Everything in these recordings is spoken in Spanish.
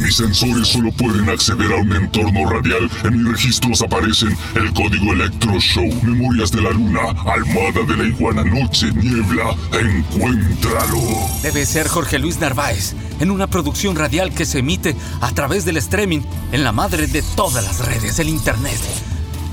Mis sensores solo pueden acceder a un entorno radial. En mis registros aparecen el código Electro Show, Memorias de la Luna, Almada de la Iguana, Noche, Niebla. Encuéntralo. Debe ser Jorge Luis Narváez, en una producción radial que se emite a través del streaming en la madre de todas las redes, el Internet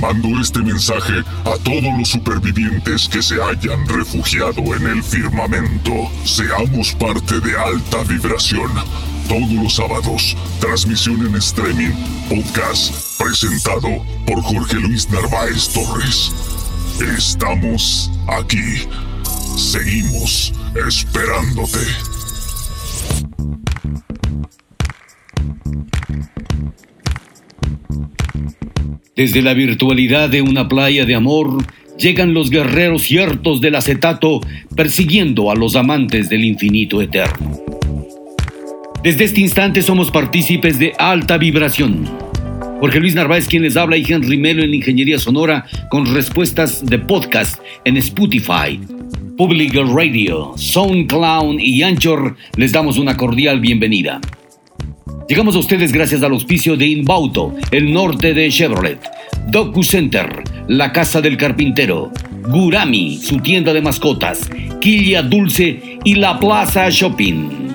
Mando este mensaje a todos los supervivientes que se hayan refugiado en el firmamento. Seamos parte de alta vibración. Todos los sábados, transmisión en streaming, podcast, presentado por Jorge Luis Narváez Torres. Estamos aquí. Seguimos esperándote. Desde la virtualidad de una playa de amor, llegan los guerreros ciertos del acetato persiguiendo a los amantes del infinito eterno. Desde este instante somos partícipes de alta vibración. Jorge Luis Narváez quien les habla y Henry Melo en Ingeniería Sonora con respuestas de podcast en Spotify, Public Radio, SoundCloud y Anchor les damos una cordial bienvenida. Llegamos a ustedes gracias al auspicio de Inbauto, el norte de Chevrolet, Docu Center, la casa del carpintero, Gurami, su tienda de mascotas, Quilla Dulce y la Plaza Shopping.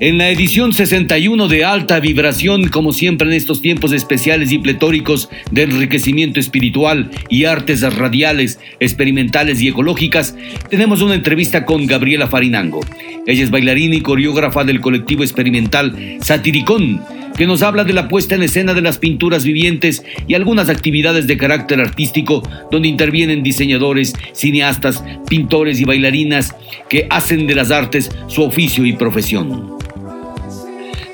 En la edición 61 de Alta Vibración, como siempre en estos tiempos especiales y pletóricos de enriquecimiento espiritual y artes radiales, experimentales y ecológicas, tenemos una entrevista con Gabriela Farinango. Ella es bailarina y coreógrafa del colectivo experimental Satiricón, que nos habla de la puesta en escena de las pinturas vivientes y algunas actividades de carácter artístico donde intervienen diseñadores, cineastas, pintores y bailarinas que hacen de las artes su oficio y profesión.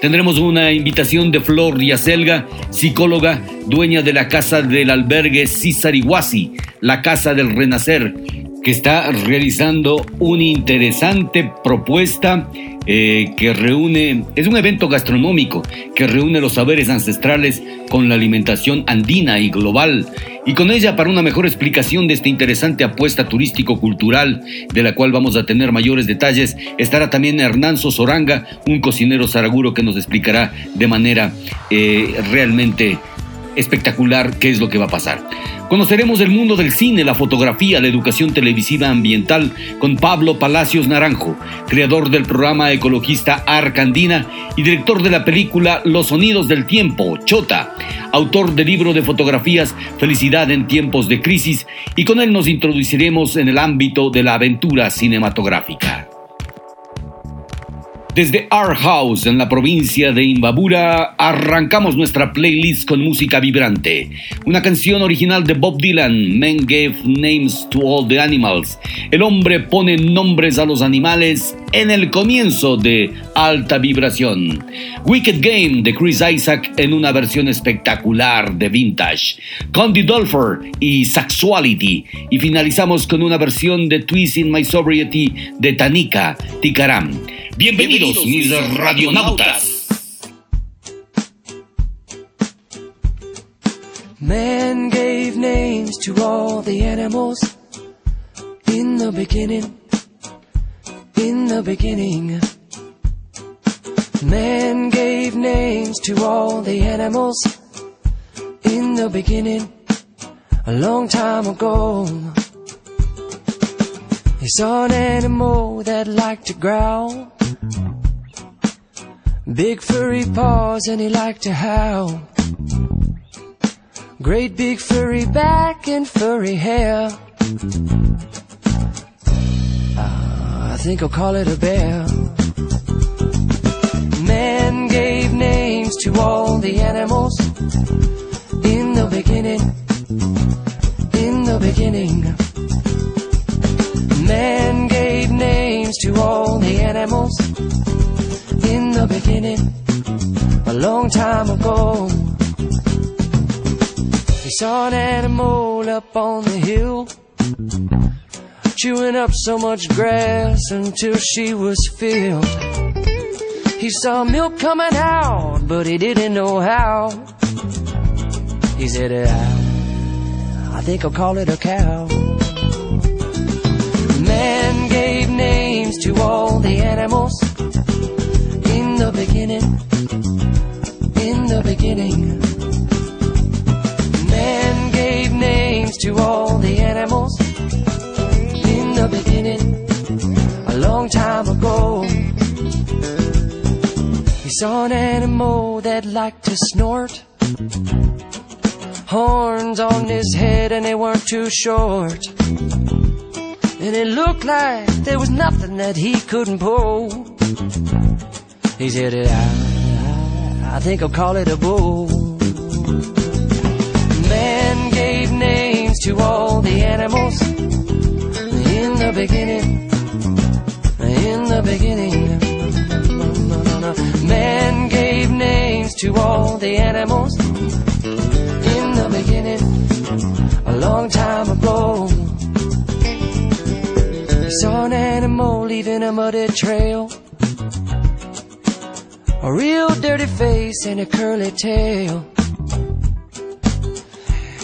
Tendremos una invitación de Flor Yacelga, psicóloga, dueña de la casa del albergue Cisarihuasi, la casa del renacer, que está realizando una interesante propuesta eh, que reúne, es un evento gastronómico que reúne los saberes ancestrales con la alimentación andina y global. Y con ella, para una mejor explicación de esta interesante apuesta turístico-cultural, de la cual vamos a tener mayores detalles, estará también Hernán Soranga, un cocinero zaraguro que nos explicará de manera eh, realmente espectacular qué es lo que va a pasar. Conoceremos el mundo del cine, la fotografía, la educación televisiva ambiental con Pablo Palacios Naranjo, creador del programa ecologista Arcandina y director de la película Los Sonidos del Tiempo, Chota, autor del libro de fotografías Felicidad en tiempos de crisis y con él nos introduciremos en el ámbito de la aventura cinematográfica. Desde Our House, en la provincia de Imbabura, arrancamos nuestra playlist con música vibrante. Una canción original de Bob Dylan, Men Gave Names to All the Animals. El hombre pone nombres a los animales en el comienzo de Alta Vibración. Wicked Game de Chris Isaac en una versión espectacular de Vintage. Condi Dolfer y Sexuality. Y finalizamos con una versión de Twist in My Sobriety de Tanika Tikaram. Bienvenidos, mis radionautas. Man gave names to all the animals in the beginning. In the beginning. Man gave names to all the animals in the beginning. A long time ago. He saw an animal that liked to growl. Big furry paws and he liked to howl. Great big furry back and furry hair. Uh, I think I'll call it a bear. Man gave names to all the animals in the beginning. In the beginning. Man gave names to all the animals in the beginning, a long time ago. He saw an animal up on the hill, chewing up so much grass until she was filled. He saw milk coming out, but he didn't know how. He said, I, I think I'll call it a cow. Man gave names to all the animals in the beginning, in the beginning. Man gave names to all the animals in the beginning, a long time ago. He saw an animal that liked to snort. Horns on his head and they weren't too short. And it looked like there was nothing that he couldn't pull. He said, I, I think I'll call it a bull. Man gave names to all the animals in the beginning. In the beginning. Man gave names to all the animals in the beginning. A long time ago. Saw an animal leaving a muddy trail. A real dirty face and a curly tail.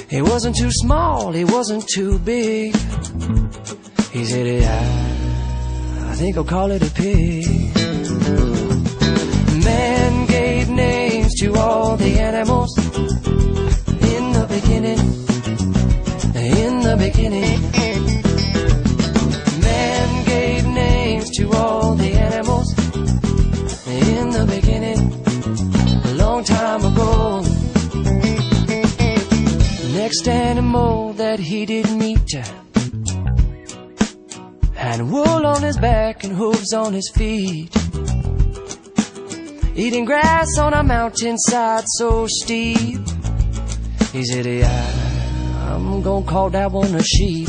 He wasn't too small, he wasn't too big. He said, I, I think I'll call it a pig. Man gave names to all the animals in the beginning. In the beginning. Next animal that he did meet had wool on his back and hooves on his feet. Eating grass on a mountainside so steep. He said, yeah, I'm gonna call that one a sheep.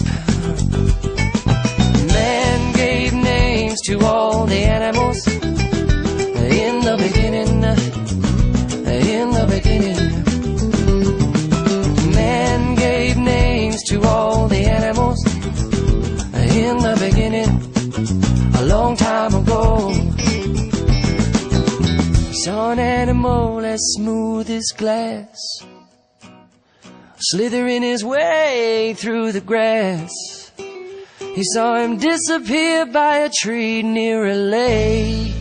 Man gave names to all the animals in the beginning, in the beginning. Beginning, a long time ago. Saw an animal as smooth as glass, slithering his way through the grass. He saw him disappear by a tree near a lake.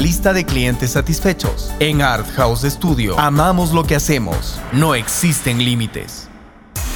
lista de clientes satisfechos. En Art House Studio amamos lo que hacemos. No existen límites.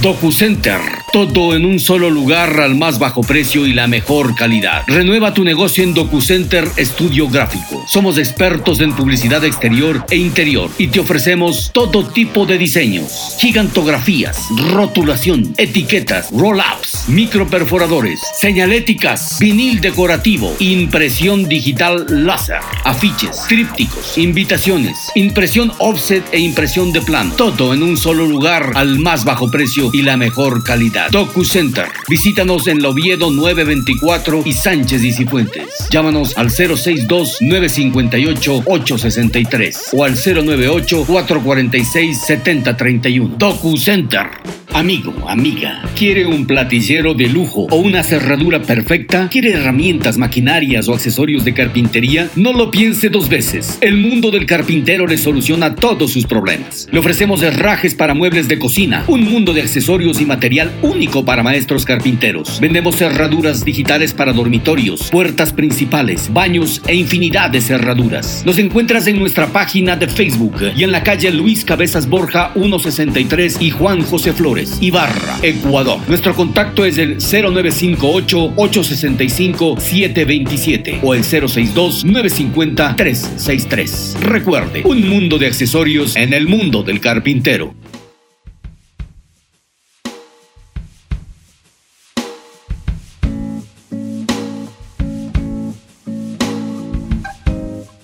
DocuCenter, todo en un solo lugar al más bajo precio y la mejor calidad. Renueva tu negocio en DocuCenter Estudio Gráfico. Somos expertos en publicidad exterior e interior y te ofrecemos todo tipo de diseños, gigantografías, rotulación, etiquetas, roll-ups, microperforadores, señaléticas, vinil decorativo, impresión digital láser, afiches, trípticos, invitaciones, impresión offset e impresión de plan. Todo en un solo lugar al más bajo precio y la mejor calidad. Docu Center. Visítanos en Loviedo 924 y Sánchez y Cifuentes. Llámanos al 062-958-863 o al 098-446-7031. Docu Center. Amigo, amiga, ¿quiere un platillero de lujo o una cerradura perfecta? ¿Quiere herramientas, maquinarias o accesorios de carpintería? No lo piense dos veces. El mundo del carpintero le soluciona todos sus problemas. Le ofrecemos herrajes para muebles de cocina, un mundo de accesorios y material único para maestros carpinteros. Vendemos cerraduras digitales para dormitorios, puertas principales, baños e infinidad de cerraduras. Nos encuentras en nuestra página de Facebook y en la calle Luis Cabezas Borja 163 y Juan José Flores. Ibarra, Ecuador. Nuestro contacto es el 0958-865-727 o el 062-950-363. Recuerde, un mundo de accesorios en el mundo del carpintero.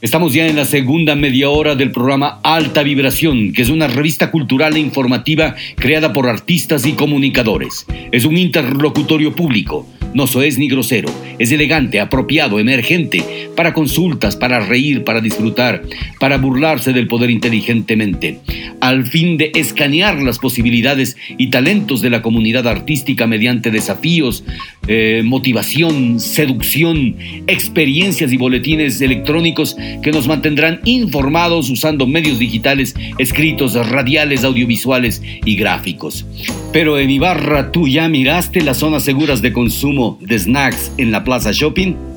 Estamos ya en la segunda media hora del programa Alta Vibración, que es una revista cultural e informativa creada por artistas y comunicadores. Es un interlocutorio público. No es ni grosero, es elegante, apropiado, emergente, para consultas, para reír, para disfrutar, para burlarse del poder inteligentemente, al fin de escanear las posibilidades y talentos de la comunidad artística mediante desafíos, eh, motivación, seducción, experiencias y boletines electrónicos que nos mantendrán informados usando medios digitales, escritos, radiales, audiovisuales y gráficos. Pero en Ibarra, ¿tú ya miraste las zonas seguras de consumo de snacks en la Plaza Shopping?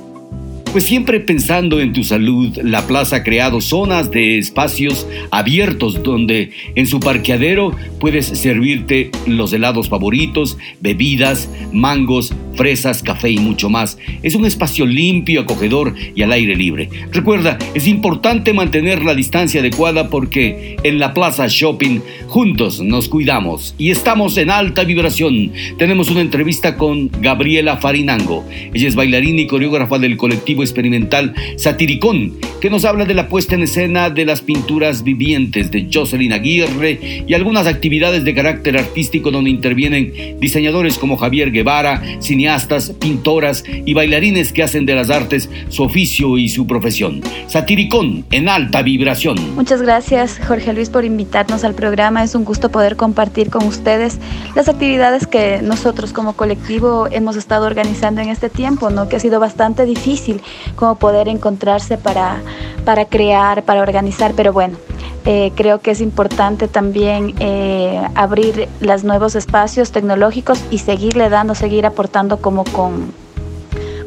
Pues siempre pensando en tu salud, la plaza ha creado zonas de espacios abiertos donde en su parqueadero puedes servirte los helados favoritos, bebidas, mangos, fresas, café y mucho más. Es un espacio limpio, acogedor y al aire libre. Recuerda, es importante mantener la distancia adecuada porque en la Plaza Shopping juntos nos cuidamos y estamos en alta vibración. Tenemos una entrevista con Gabriela Farinango. Ella es bailarina y coreógrafa del colectivo experimental Satiricón, que nos habla de la puesta en escena de las pinturas vivientes de Jocelyn Aguirre y algunas actividades de carácter artístico donde intervienen diseñadores como Javier Guevara, cineastas, pintoras y bailarines que hacen de las artes su oficio y su profesión. Satiricón en alta vibración. Muchas gracias Jorge Luis por invitarnos al programa. Es un gusto poder compartir con ustedes las actividades que nosotros como colectivo hemos estado organizando en este tiempo, ¿no? que ha sido bastante difícil como poder encontrarse para, para crear, para organizar, pero bueno, Eh, creo que es importante también eh, abrir los nuevos espacios tecnológicos y seguirle dando, seguir aportando como con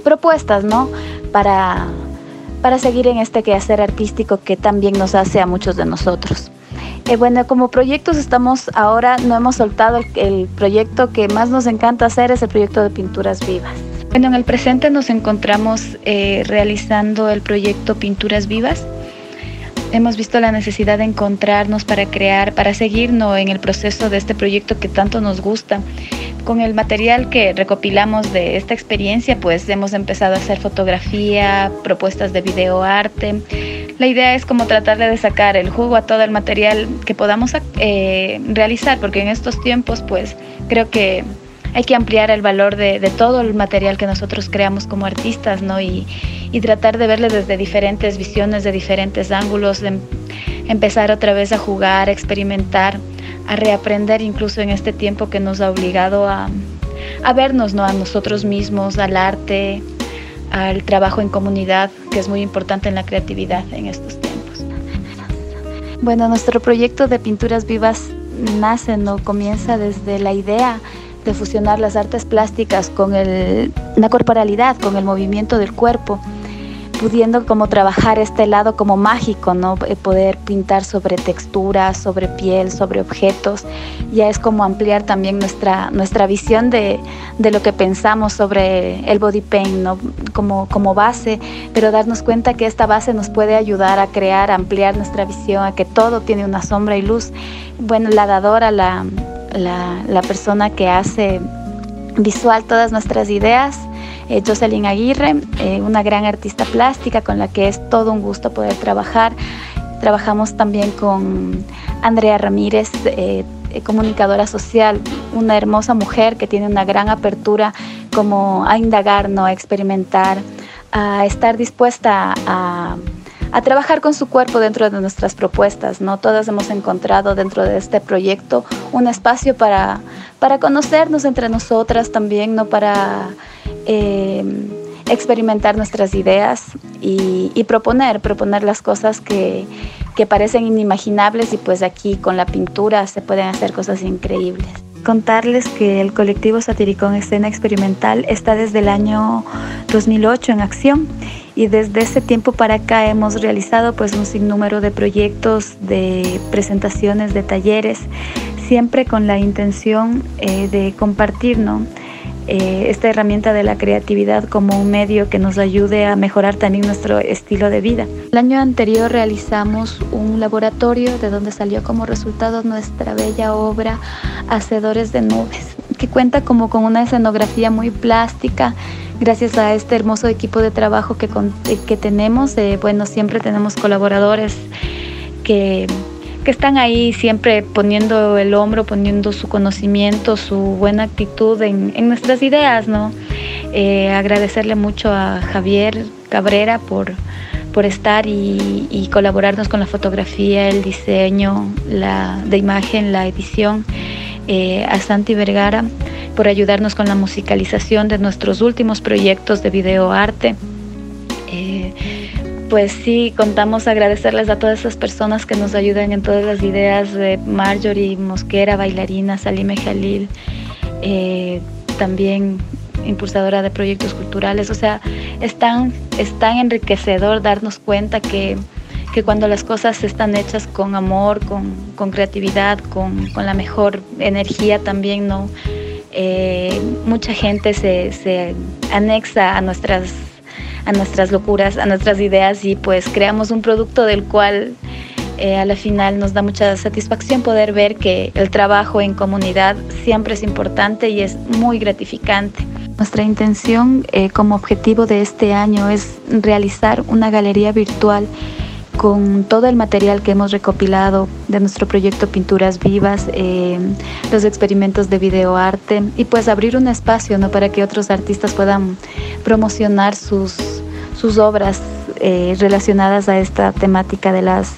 propuestas, ¿no? Para, para seguir en este quehacer artístico que también nos hace a muchos de nosotros. Eh, bueno, como proyectos estamos ahora, no hemos soltado el, proyecto que más nos encanta hacer, es el proyecto de pinturas vivas. Bueno, en el presente nos encontramos realizando el proyecto Pinturas Vivas, hemos visto la necesidad de encontrarnos para crear, para seguirnos en el proceso de este proyecto que tanto nos gusta. Con el material que recopilamos de esta experiencia, pues hemos empezado a hacer fotografía, propuestas de videoarte. La idea es como tratar de sacar el jugo a todo el material que podamos eh, realizar, porque en estos tiempos, pues creo que hay que ampliar el valor de, todo el material que nosotros creamos como artistas, ¿no? Y, tratar de verle desde diferentes visiones, de diferentes ángulos, de empezar otra vez a jugar, a experimentar, a reaprender incluso en este tiempo que nos ha obligado a, vernos, ¿no? A nosotros mismos, al arte, al trabajo en comunidad, que es muy importante en la creatividad en estos tiempos. Bueno, nuestro proyecto de pinturas vivas nace, ¿no? Comienza desde la idea de fusionar las artes plásticas con la corporalidad, con el movimiento del cuerpo, pudiendo como trabajar este lado como mágico, ¿no? Eh, poder pintar sobre texturas, sobre piel, sobre objetos, ya es como ampliar también nuestra, nuestra visión de, lo que pensamos sobre el body paint, ¿no? Como, como base, pero darnos cuenta que esta base nos puede ayudar a crear, a ampliar nuestra visión, a que todo tiene una sombra y luz. Bueno, la dadora, la, la, persona que hace visual todas nuestras ideas, eh, Jocelyn Aguirre, eh, una gran artista plástica con la que es todo un gusto poder trabajar. Trabajamos también con Andrea Ramírez, eh, comunicadora social, una hermosa mujer que tiene una gran apertura como a indagar, ¿no? a experimentar, a estar dispuesta a a trabajar con su cuerpo dentro de nuestras propuestas. ¿no? Todas hemos encontrado dentro de este proyecto un espacio para, para conocernos entre nosotras también, ¿no? para eh, experimentar nuestras ideas y, proponer, proponer las cosas que, que parecen inimaginables y pues aquí con la pintura se pueden hacer cosas increíbles contarles que el colectivo Satiricón Escena Experimental está desde el año 2008 en acción y desde ese tiempo para acá hemos realizado pues un sinnúmero de proyectos, de presentaciones, de talleres, siempre con la intención eh, de compartir eh, esta herramienta de la creatividad como un medio que nos ayude a mejorar también nuestro estilo de vida. El año anterior realizamos un laboratorio de donde salió como resultado nuestra bella obra Hacedores de Nubes, que cuenta como con una escenografía muy plástica gracias a este hermoso equipo de trabajo que, eh, que tenemos, eh, bueno, siempre tenemos colaboradores que, que, están ahí siempre poniendo el hombro, poniendo su conocimiento, su buena actitud en, en nuestras ideas, ¿no? Eh, agradecerle mucho a Javier Cabrera por, por estar y, y, colaborarnos con la fotografía, el diseño la, de imagen, la edición, a Santi Vergara por ayudarnos con la musicalización de nuestros últimos proyectos de videoarte. Eh, pues sí, contamos agradecerles a todas esas personas que nos ayudan en todas las ideas de Marjorie Mosquera, bailarina, Salime Jalil, eh, también impulsadora de proyectos culturales. O sea, es tan, es tan enriquecedor darnos cuenta que, que cuando las cosas están hechas con amor, con, con creatividad, con, con, la mejor energía también, ¿no? Eh, mucha gente se, anexa a nuestras, a nuestras locuras, a nuestras ideas y pues creamos un producto del cual eh, a la final nos da mucha satisfacción poder ver que el trabajo en comunidad siempre es importante y es muy gratificante. Nuestra intención eh, como objetivo de este año es realizar una galería virtual con todo el material que hemos recopilado de nuestro proyecto Pinturas Vivas, eh, los experimentos de videoarte y pues abrir un espacio ¿no? para que otros artistas puedan promocionar sus, sus obras eh, relacionadas a esta temática de las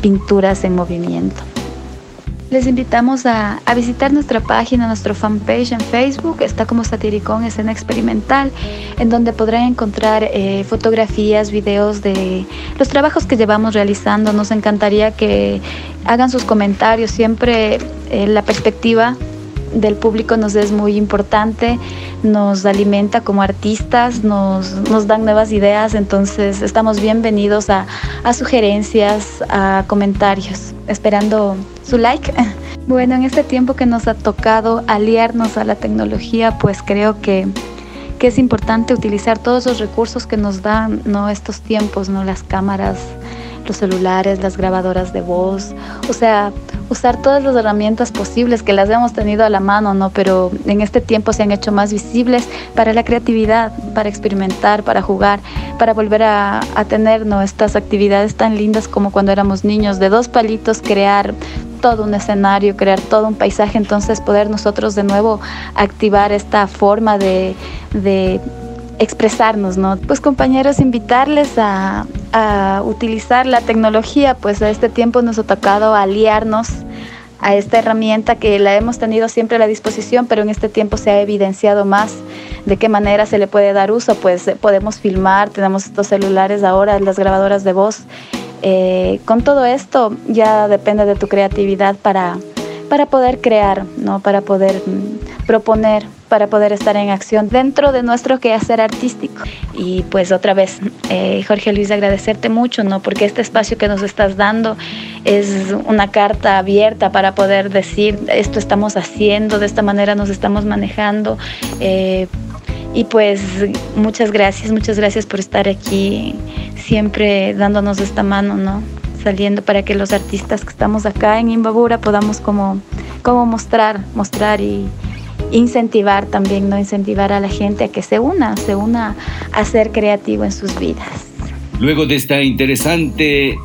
pinturas en movimiento. Les invitamos a, visitar nuestra página, nuestro fanpage en Facebook, está como Satiricón Escena Experimental, en donde podrán encontrar eh, fotografías, videos de los trabajos que llevamos realizando. Nos encantaría que hagan sus comentarios, siempre eh, la perspectiva del público nos es muy importante, nos alimenta como artistas, nos, nos dan nuevas ideas, entonces estamos bienvenidos a, sugerencias, a comentarios, esperando su like. Bueno, en este tiempo que nos ha tocado aliarnos a la tecnología, pues creo que, que es importante utilizar todos los recursos que nos dan ¿no? estos tiempos, ¿no? las cámaras, los celulares, las grabadoras de voz, o sea, usar todas las herramientas posibles que las hemos tenido a la mano, ¿no? Pero en este tiempo se han hecho más visibles para la creatividad, para experimentar, para jugar, para volver a, tener ¿no? estas actividades tan lindas como cuando éramos niños, de dos palitos crear todo un escenario, crear todo un paisaje, entonces poder nosotros de nuevo activar esta forma de, de expresarnos, ¿no? Pues compañeros, invitarles a, utilizar la tecnología, pues a este tiempo nos ha tocado aliarnos a esta herramienta que la hemos tenido siempre a la disposición, pero en este tiempo se ha evidenciado más de qué manera se le puede dar uso, pues podemos filmar, tenemos estos celulares ahora, las grabadoras de voz. Eh, con todo esto ya depende de tu creatividad para, para poder crear, ¿no? para poder mm, proponer para poder estar en acción dentro de nuestro quehacer artístico. Y pues otra vez, eh, Jorge Luis, agradecerte mucho, ¿no? Porque este espacio que nos estás dando es una carta abierta para poder decir, esto estamos haciendo, de esta manera nos estamos manejando. Eh, y pues muchas gracias, muchas gracias por estar aquí, siempre dándonos esta mano, ¿no? Saliendo para que los artistas que estamos acá en Imbabura podamos como, como mostrar, mostrar y, incentivar también, ¿no? Incentivar a la gente a que se una, se una a ser creativo en sus vidas. Luego de esta interesante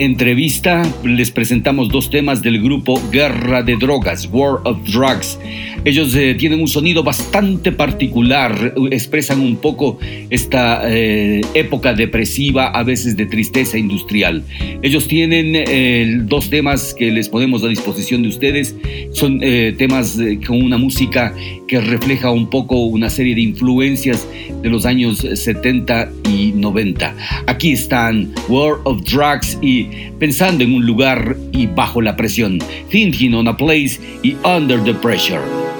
entrevista les presentamos dos temas del grupo Guerra de Drogas, War of Drugs. Ellos eh, tienen un sonido bastante particular, expresan un poco esta eh, época depresiva, a veces de tristeza industrial. Ellos tienen eh, dos temas que les ponemos a disposición de ustedes, son temas con una música que refleja un poco una serie de influencias de los años 70 y 90. Aquí están War of Drugs y pensando en un lugar y bajo la presión, Thinking on a Place y Under the Pressure.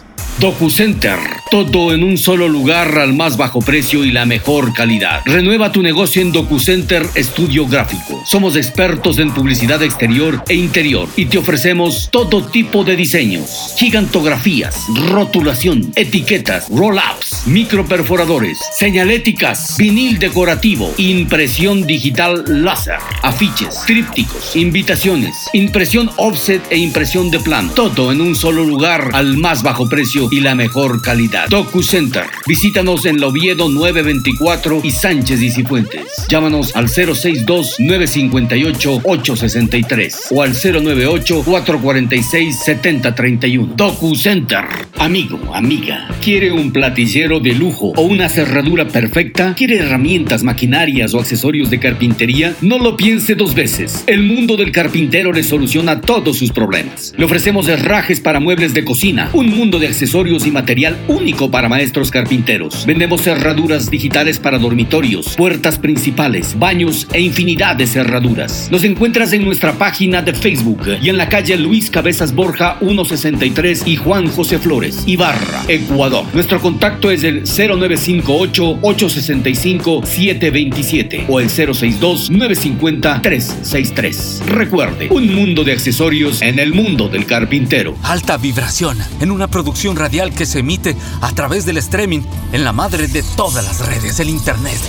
DocuCenter, todo en un solo lugar al más bajo precio y la mejor calidad. Renueva tu negocio en DocuCenter Estudio Gráfico. Somos expertos en publicidad exterior e interior y te ofrecemos todo tipo de diseños, gigantografías, rotulación, etiquetas, roll-ups, microperforadores, señaléticas, vinil decorativo, impresión digital láser, afiches, trípticos, invitaciones, impresión offset e impresión de plan. Todo en un solo lugar al más bajo precio y la mejor calidad. DocuCenter. Visítanos en Loviedo 924 y Sánchez y Cifuentes. Llámanos al 062-958-863 o al 098-446-7031. DocuCenter. Amigo, amiga, ¿quiere un platicero de lujo o una cerradura perfecta? ¿Quiere herramientas, maquinarias o accesorios de carpintería? No lo piense dos veces. El mundo del carpintero le soluciona todos sus problemas. Le ofrecemos herrajes para muebles de cocina, un mundo de accesorios y material único para maestros carpinteros. Vendemos cerraduras digitales para dormitorios, puertas principales, baños e infinidad de cerraduras. Nos encuentras en nuestra página de Facebook y en la calle Luis Cabezas Borja 163 y Juan José Flores, Ibarra, Ecuador. Nuestro contacto es el 0958-865-727 o el 062-950-363. Recuerde, un mundo de accesorios en el mundo del carpintero. Alta vibración en una producción radial que se emite a través del streaming en la madre de todas las redes, el Internet,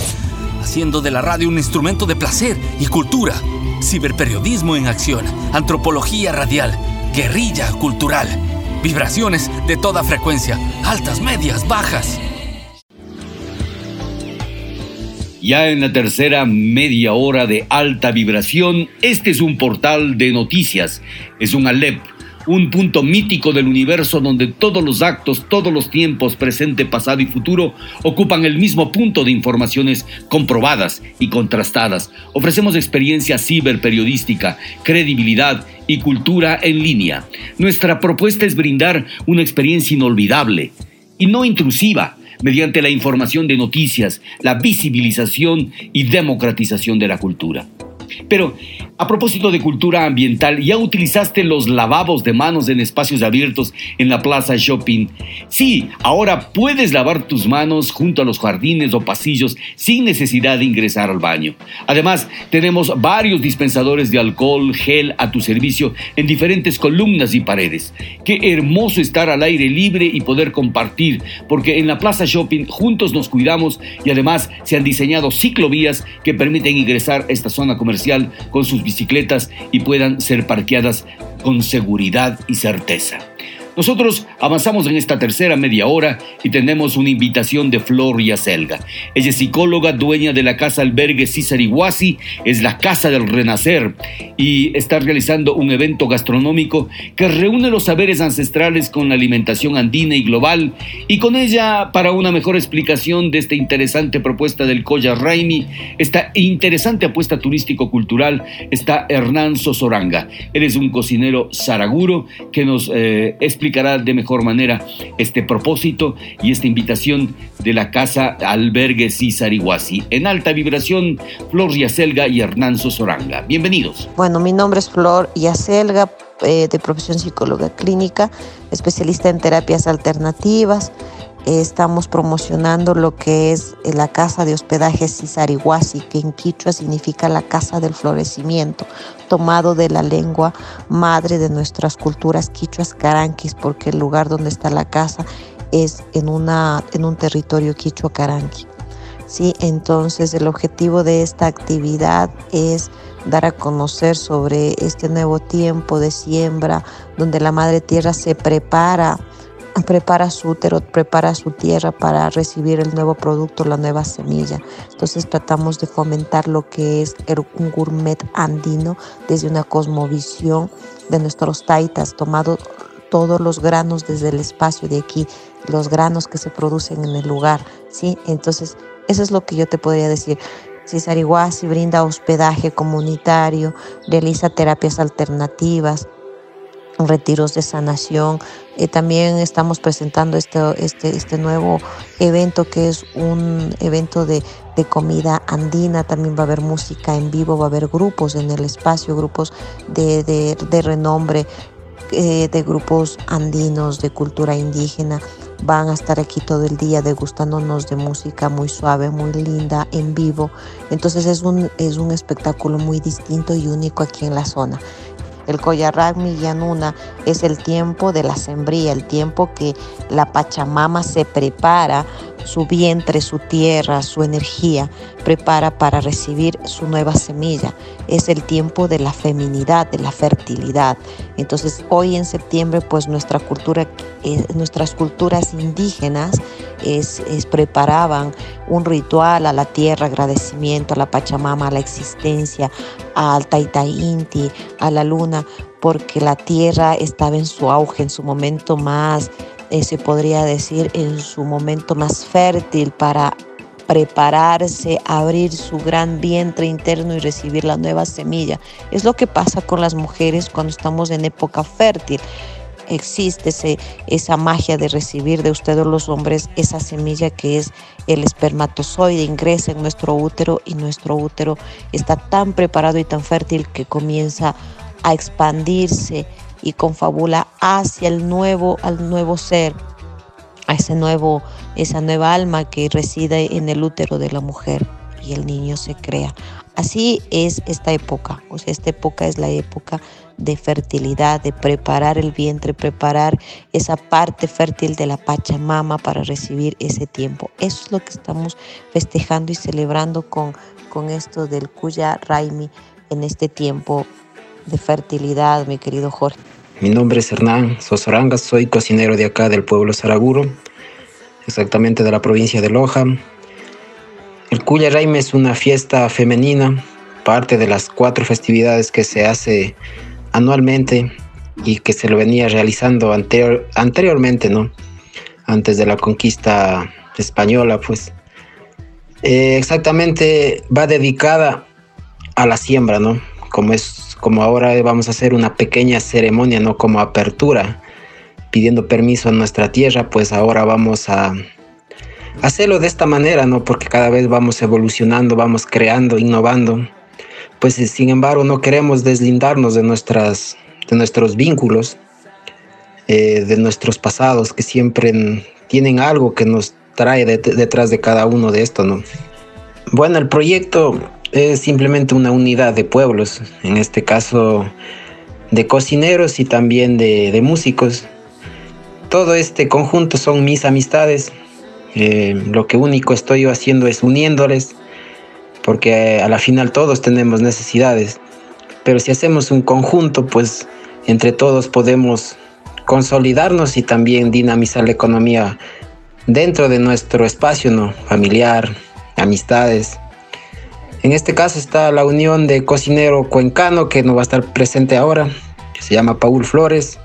haciendo de la radio un instrumento de placer y cultura, ciberperiodismo en acción, antropología radial, guerrilla cultural, vibraciones de toda frecuencia, altas, medias, bajas. Ya en la tercera media hora de alta vibración, este es un portal de noticias, es un Alep un punto mítico del universo donde todos los actos, todos los tiempos, presente, pasado y futuro, ocupan el mismo punto de informaciones comprobadas y contrastadas. Ofrecemos experiencia ciberperiodística, credibilidad y cultura en línea. Nuestra propuesta es brindar una experiencia inolvidable y no intrusiva mediante la información de noticias, la visibilización y democratización de la cultura. Pero a propósito de cultura ambiental, ¿ya utilizaste los lavabos de manos en espacios abiertos en la plaza shopping? Sí, ahora puedes lavar tus manos junto a los jardines o pasillos sin necesidad de ingresar al baño. Además, tenemos varios dispensadores de alcohol, gel a tu servicio en diferentes columnas y paredes. Qué hermoso estar al aire libre y poder compartir, porque en la plaza shopping juntos nos cuidamos y además se han diseñado ciclovías que permiten ingresar a esta zona comercial con sus bicicletas y puedan ser parqueadas con seguridad y certeza. Nosotros avanzamos en esta tercera media hora y tenemos una invitación de Flor Yacelga. Ella es psicóloga, dueña de la casa albergue César Iguasi, es la Casa del Renacer y está realizando un evento gastronómico que reúne los saberes ancestrales con la alimentación andina y global y con ella para una mejor explicación de esta interesante propuesta del Coya Raimi, esta interesante apuesta turístico-cultural, está Hernán Sosoranga. Él es un cocinero saraguro que nos eh, explicará de mejor manera este propósito y esta invitación de la Casa Albergue César Iguasi. En alta vibración, Flor Yacelga y Hernán Sosoranga. Bienvenidos. Bueno, mi nombre es Flor Yacelga, eh, de profesión psicóloga clínica, especialista en terapias alternativas. Estamos promocionando lo que es eh, la casa de hospedaje Cisariguasi, que en quichua significa la casa del florecimiento, tomado de la lengua madre de nuestras culturas quichuas caranquis, porque el lugar donde está la casa es en, una, en un territorio quichua caranqui. ¿sí? Entonces el objetivo de esta actividad es dar a conocer sobre este nuevo tiempo de siembra, donde la Madre Tierra se prepara, prepara su útero, prepara su tierra para recibir el nuevo producto, la nueva semilla. Entonces tratamos de fomentar lo que es un gourmet andino desde una cosmovisión de nuestros taitas, tomado todos los granos desde el espacio de aquí, los granos que se producen en el lugar, ¿sí? Entonces, eso es lo que yo te podría decir. Cisariguasi brinda hospedaje comunitario, realiza terapias alternativas, retiros de sanación. Eh, también estamos presentando este, este, este nuevo evento que es un evento de, de, comida andina. También va a haber música en vivo, va a haber grupos en el espacio, grupos de, de, de renombre, eh, de grupos andinos, de cultura indígena van a estar aquí todo el día degustándonos de música muy suave, muy linda, en vivo. Entonces es un, es un espectáculo muy distinto y único aquí en la zona. El Coyarragmi Yanuna es el tiempo de la sembría, el tiempo que la Pachamama se prepara su vientre, su tierra, su energía, prepara para recibir su nueva semilla. Es el tiempo de la feminidad, de la fertilidad. Entonces hoy en septiembre pues nuestra cultura, eh, nuestras culturas indígenas es, preparaban un ritual a la tierra, agradecimiento a la Pachamama, a la existencia, al Taita Inti, a la luna, porque la tierra estaba en su auge, en su momento más eh, se podría decir, en su momento más fértil para prepararse, abrir su gran vientre interno y recibir la nueva semilla. Es lo que pasa con las mujeres cuando estamos en época fértil. Existe ese, esa magia de recibir de ustedes los hombres esa semilla que es el espermatozoide, ingresa en nuestro útero y nuestro útero está tan preparado y tan fértil que comienza a expandirse y confabula hacia el nuevo, al nuevo ser, a ese nuevo, esa nueva alma que reside en el útero de la mujer y el niño se crea. Así es esta época, o sea, esta época es la época de fertilidad, de preparar el vientre, preparar esa parte fértil de la Pachamama para recibir ese tiempo. Eso es lo que estamos festejando y celebrando con, con esto del Kuya Raimi en este tiempo de fertilidad, mi querido Jorge. Mi nombre es Hernán Sosoranga, soy cocinero de acá del pueblo Saraguro, exactamente de la provincia de Loja. El Cuya Raime es una fiesta femenina, parte de las cuatro festividades que se hace anualmente y que se lo venía realizando anterior, anteriormente, ¿no? Antes de la conquista española, pues. Eh, exactamente va dedicada a la siembra, ¿no? Como es como ahora vamos a hacer una pequeña ceremonia, no como apertura, pidiendo permiso a nuestra tierra, pues ahora vamos a hacerlo de esta manera, ¿no? Porque cada vez vamos evolucionando, vamos creando, innovando. Pues sin embargo no queremos deslindarnos de, nuestras, de nuestros vínculos, eh, de nuestros pasados, que siempre tienen algo que nos trae detrás de cada uno de esto, ¿no? Bueno, el proyecto es simplemente una unidad de pueblos, en este caso de cocineros y también de, músicos. Todo este conjunto son mis amistades. Eh, lo que único estoy haciendo es uniéndoles, porque a la final todos tenemos necesidades. Pero si hacemos un conjunto, pues entre todos podemos consolidarnos y también dinamizar la economía dentro de nuestro espacio ¿no? familiar, amistades. En este caso está la unión de cocinero cuencano que no va a estar presente ahora, que se llama Paul Flores,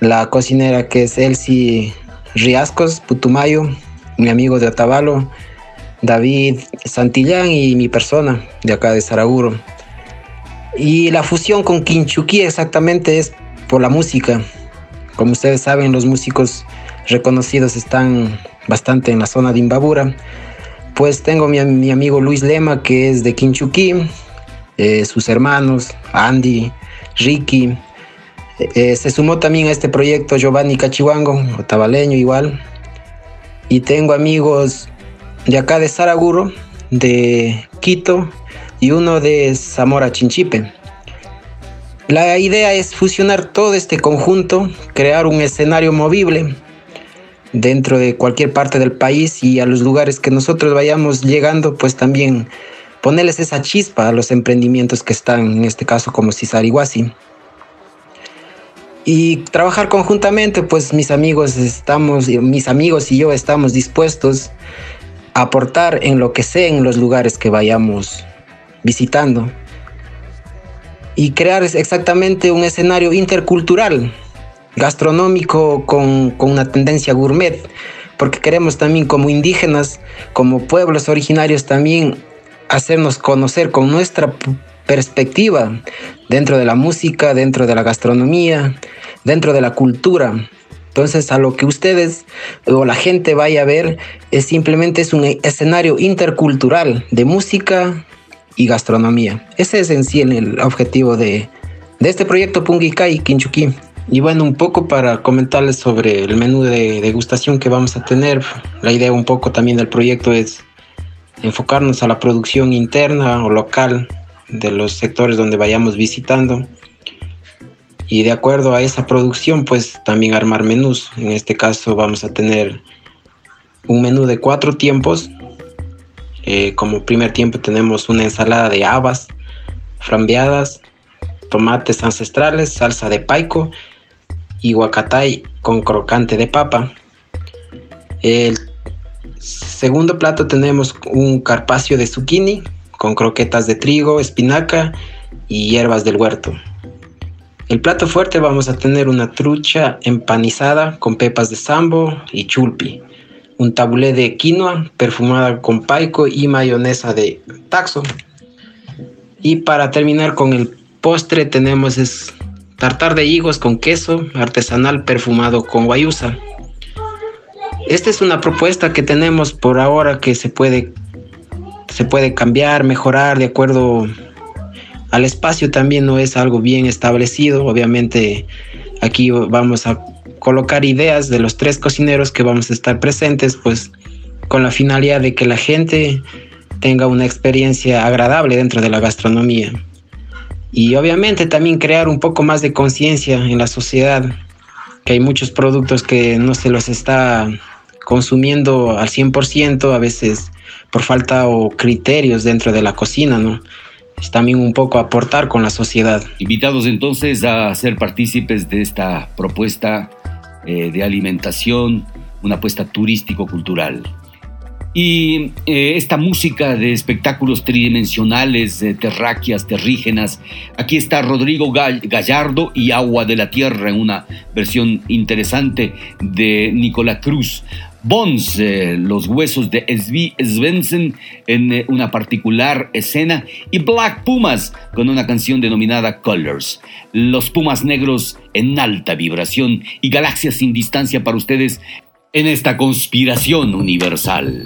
la cocinera que es Elsie Riascos Putumayo, mi amigo de Otavalo, David Santillán y mi persona de acá de Saraguro. Y la fusión con Quinchuquí exactamente es por la música. Como ustedes saben, los músicos reconocidos están bastante en la zona de Imbabura. Pues tengo mi, mi amigo Luis Lema, que es de Quinchuquí, eh, sus hermanos, Andy, Ricky. Eh, se sumó también a este proyecto Giovanni Cachihuango, otavaleño igual. Y tengo amigos de acá de Saraguro, de Quito y uno de Zamora Chinchipe. La idea es fusionar todo este conjunto, crear un escenario movible dentro de cualquier parte del país y a los lugares que nosotros vayamos llegando, pues también ponerles esa chispa a los emprendimientos que están, en este caso como Cisariguasi. Y trabajar conjuntamente, pues mis amigos estamos, mis amigos y yo estamos dispuestos a aportar en lo que sea en los lugares que vayamos visitando y crear exactamente un escenario intercultural gastronómico con, con una tendencia gourmet, porque queremos también como indígenas, como pueblos originarios también hacernos conocer con nuestra perspectiva dentro de la música, dentro de la gastronomía, dentro de la cultura. Entonces, a lo que ustedes o la gente vaya a ver es simplemente es un escenario intercultural de música y gastronomía. Ese es en sí el objetivo de, de este proyecto Pungikai Quinchuquí. Y bueno, un poco para comentarles sobre el menú de degustación que vamos a tener. La idea un poco también del proyecto es enfocarnos a la producción interna o local de los sectores donde vayamos visitando. Y de acuerdo a esa producción, pues también armar menús. En este caso vamos a tener un menú de cuatro tiempos. Eh, como primer tiempo tenemos una ensalada de habas, frambeadas, tomates ancestrales, salsa de paico y guacatay con crocante de papa. El segundo plato tenemos un carpacio de zucchini con croquetas de trigo, espinaca y hierbas del huerto. El plato fuerte vamos a tener una trucha empanizada con pepas de sambo y chulpi, un tabulé de quinoa perfumada con paico y mayonesa de taxo. Y para terminar con el postre tenemos tartar de higos con queso artesanal perfumado con guayusa. Esta es una propuesta que tenemos por ahora que se puede, se puede cambiar, mejorar de acuerdo al espacio también no es algo bien establecido. Obviamente aquí vamos a colocar ideas de los tres cocineros que vamos a estar presentes, pues con la finalidad de que la gente tenga una experiencia agradable dentro de la gastronomía y obviamente también crear un poco más de conciencia en la sociedad, que hay muchos productos que no se los está consumiendo al 100%, a veces por falta o criterios dentro de la cocina, ¿no? Es también un poco aportar con la sociedad. Invitados entonces a ser partícipes de esta propuesta eh, de alimentación, una apuesta turístico-cultural. Y eh, esta música de espectáculos tridimensionales, terráqueas, terrígenas. Aquí está Rodrigo Gallardo y Agua de la Tierra en una versión interesante de Nicola Cruz. Bones, eh, los huesos de Svi Svensson en eh, una particular escena y Black Pumas con una canción denominada Colors. Los Pumas negros en alta vibración y galaxias sin distancia para ustedes en esta conspiración universal.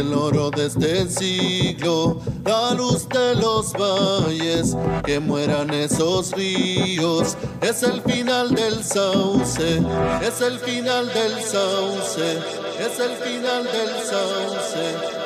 El oro de este siglo, la luz de los valles, que mueran esos ríos, es el final del sauce, es el final del sauce, es el final del sauce,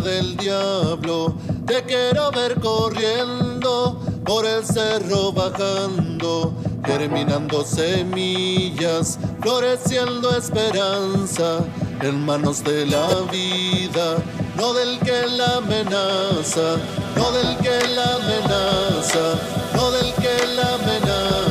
del diablo, te quiero ver corriendo por el cerro bajando, germinando semillas, floreciendo esperanza en manos de la vida, no del que la amenaza, no del que la amenaza, no del que la amenaza.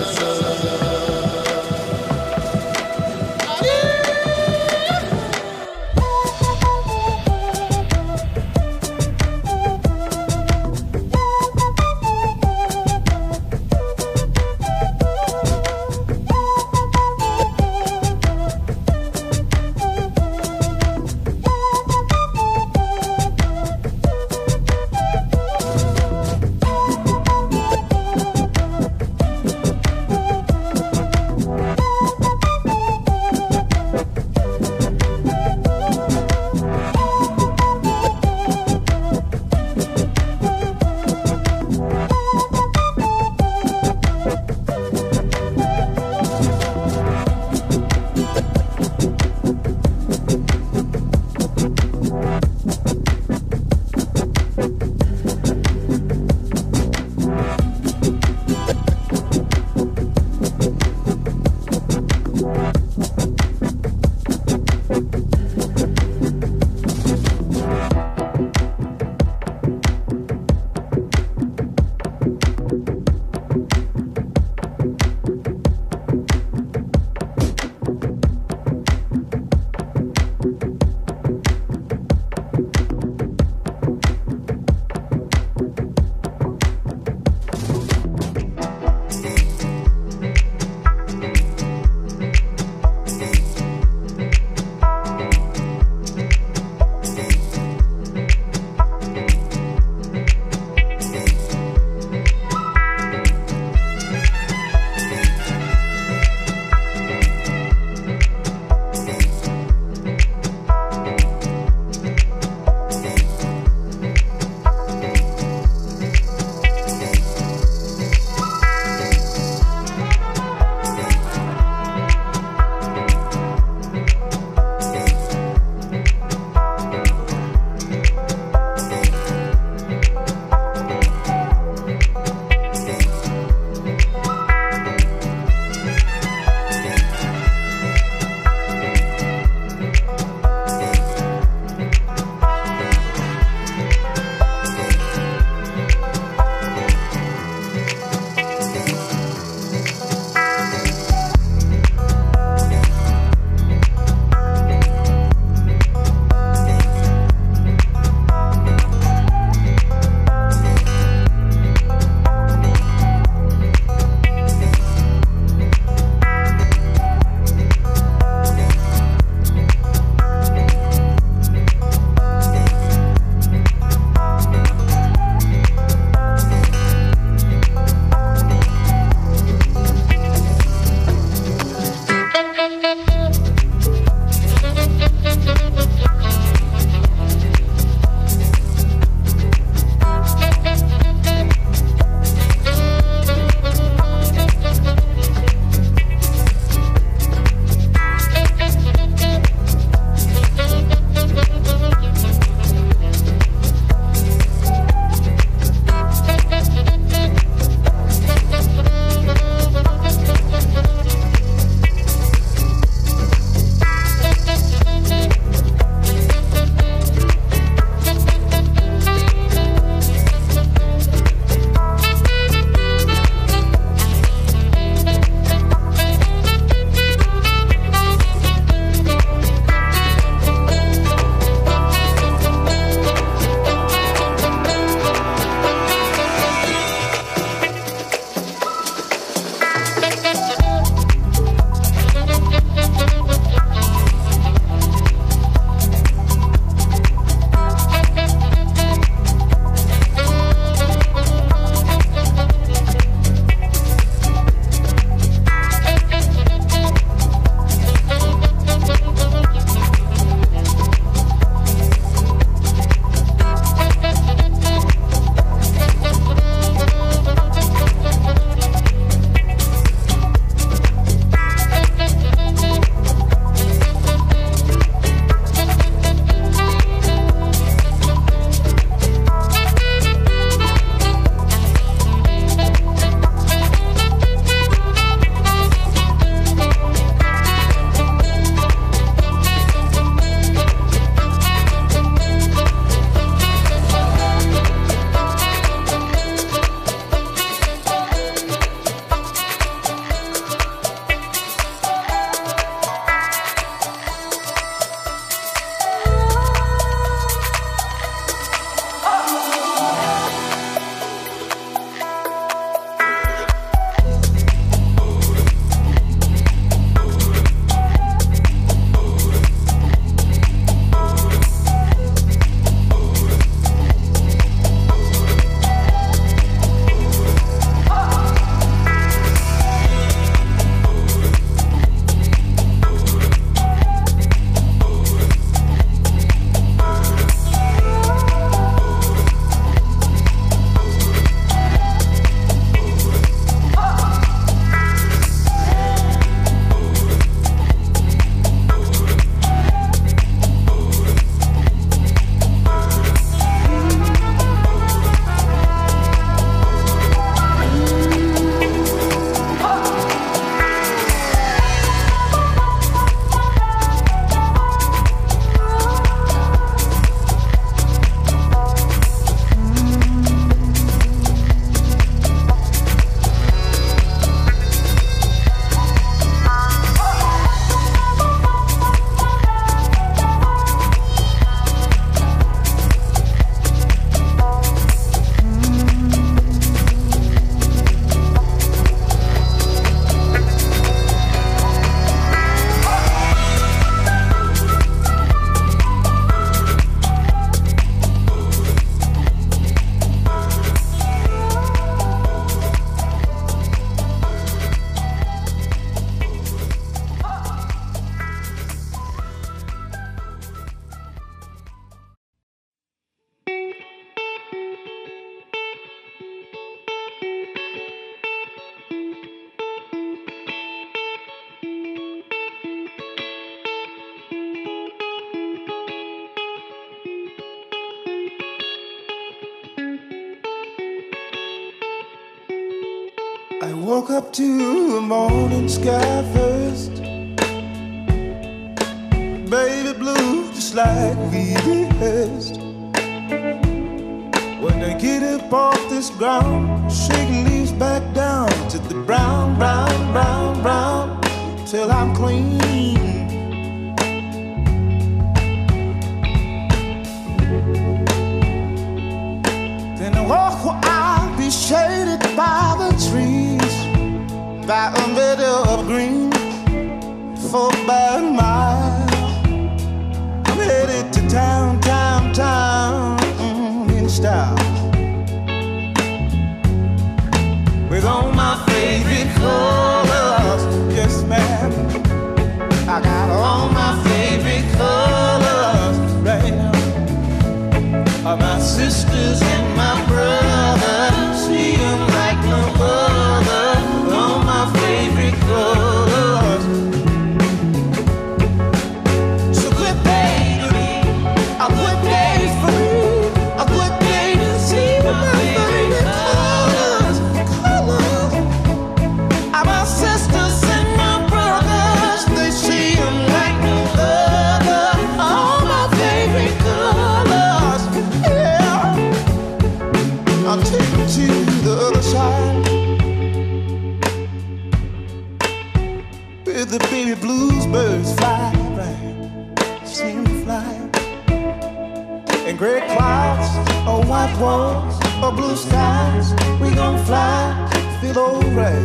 blue skies, we gon' fly, feel alright.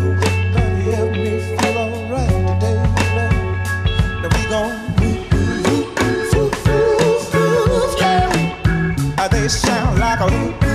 Honey, help me feel alright today. Now we gon' ooh ooh ooh ooh ooh ooh. They sound like a ooh.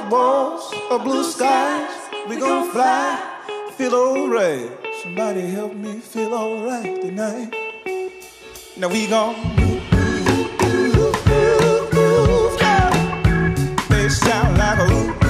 white walls or blue skies. We gon' fly, feel alright. Somebody help me feel alright tonight. Now we gon' move, move, move, move, move, yeah. They sound like a ooh.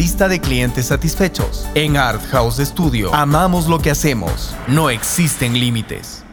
lista de clientes satisfechos. En Art House Studio amamos lo que hacemos. No existen límites.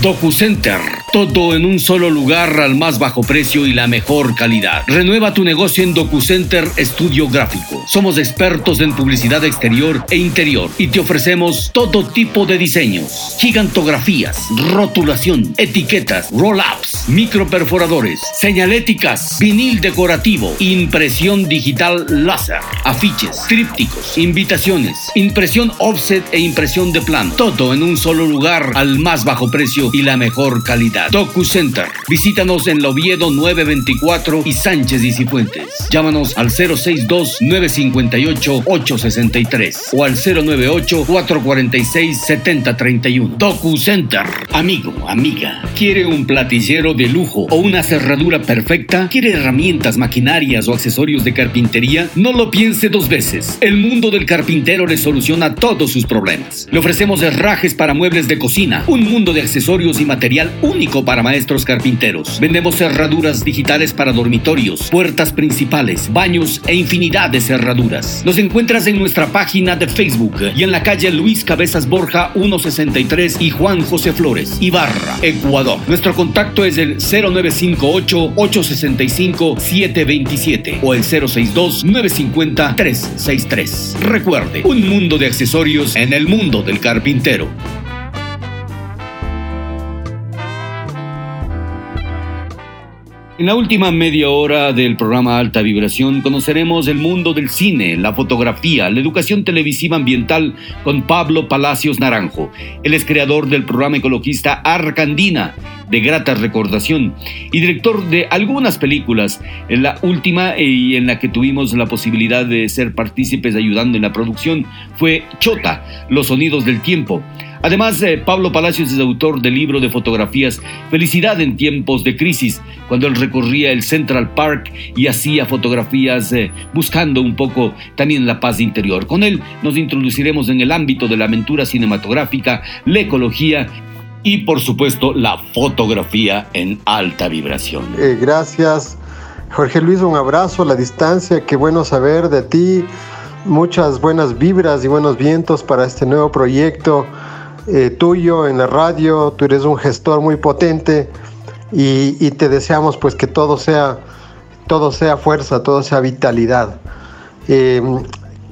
DocuCenter. Todo en un solo lugar al más bajo precio y la mejor calidad. Renueva tu negocio en DocuCenter Estudio Gráfico. Somos expertos en publicidad exterior e interior y te ofrecemos todo tipo de diseños. Gigantografías, rotulación, etiquetas, roll-ups, microperforadores, señaléticas, vinil decorativo, impresión digital láser, afiches, trípticos, invitaciones, impresión offset e impresión de plan. Todo en un solo lugar al más bajo precio y la mejor calidad. DocuCenter. Visítanos en Loviedo 924 y Sánchez y. Llámanos al 062-958-863 o al 098-446-7031. DocuCenter. Amigo, amiga, ¿quiere un platillero de lujo o una cerradura perfecta? ¿Quiere herramientas, maquinarias o accesorios de carpintería? No lo piense dos veces. El mundo del carpintero le soluciona todos sus problemas. Le ofrecemos herrajes para muebles de cocina, un mundo de accesorios y material único para maestros carpinteros. Vendemos cerraduras digitales para dormitorios, puertas principales, baños e infinidad de cerraduras. Nos encuentras en nuestra página de Facebook y en la calle Luis Cabezas Borja 163 y Juan José Flores, Ibarra, Ecuador. Nuestro contacto es el 0958 865 727 o el 062 950 363. Recuerde, un mundo de accesorios en el mundo del carpintero. En la última media hora del programa Alta Vibración conoceremos el mundo del cine, la fotografía, la educación televisiva ambiental con Pablo Palacios Naranjo. Él es creador del programa ecologista Arcandina, de grata recordación, y director de algunas películas, en la última eh, y en la que tuvimos la posibilidad de ser partícipes ayudando en la producción fue Chota, Los Sonidos del Tiempo. Además, eh, Pablo Palacios es autor del libro de fotografías Felicidad en tiempos de crisis, cuando él recorría el Central Park y hacía fotografías eh, buscando un poco también la paz interior. Con él nos introduciremos en el ámbito de la aventura cinematográfica, la ecología y por supuesto la fotografía en alta vibración. Eh, gracias, Jorge Luis, un abrazo a la distancia, qué bueno saber de ti, muchas buenas vibras y buenos vientos para este nuevo proyecto eh, tuyo en la radio, tú eres un gestor muy potente y, y, te deseamos pues que todo sea, todo sea fuerza, todo sea vitalidad. Eh,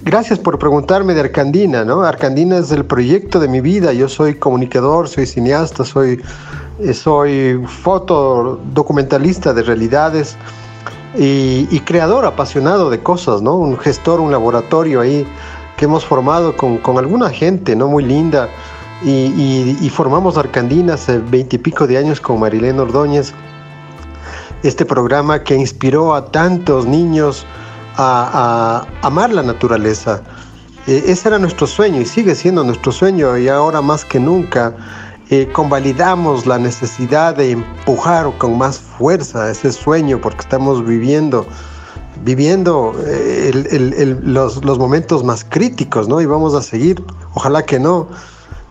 gracias por preguntarme de Arcandina, ¿no? Arcandina es el proyecto de mi vida, yo soy comunicador, soy cineasta, soy, eh, soy fotodocumentalista de realidades y, y, creador apasionado de cosas, ¿no? Un gestor, un laboratorio ahí que hemos formado con, con alguna gente, ¿no? Muy linda y, formamos Arcandina hace veintipico de años con Marilena Ordóñez, este programa que inspiró a tantos niños a, amar la naturaleza. E, ese era nuestro sueño y sigue siendo nuestro sueño y ahora más que nunca eh, convalidamos la necesidad de empujar con más fuerza ese sueño porque estamos viviendo viviendo eh, los, los, momentos más críticos, ¿no? Y vamos a seguir, ojalá que no,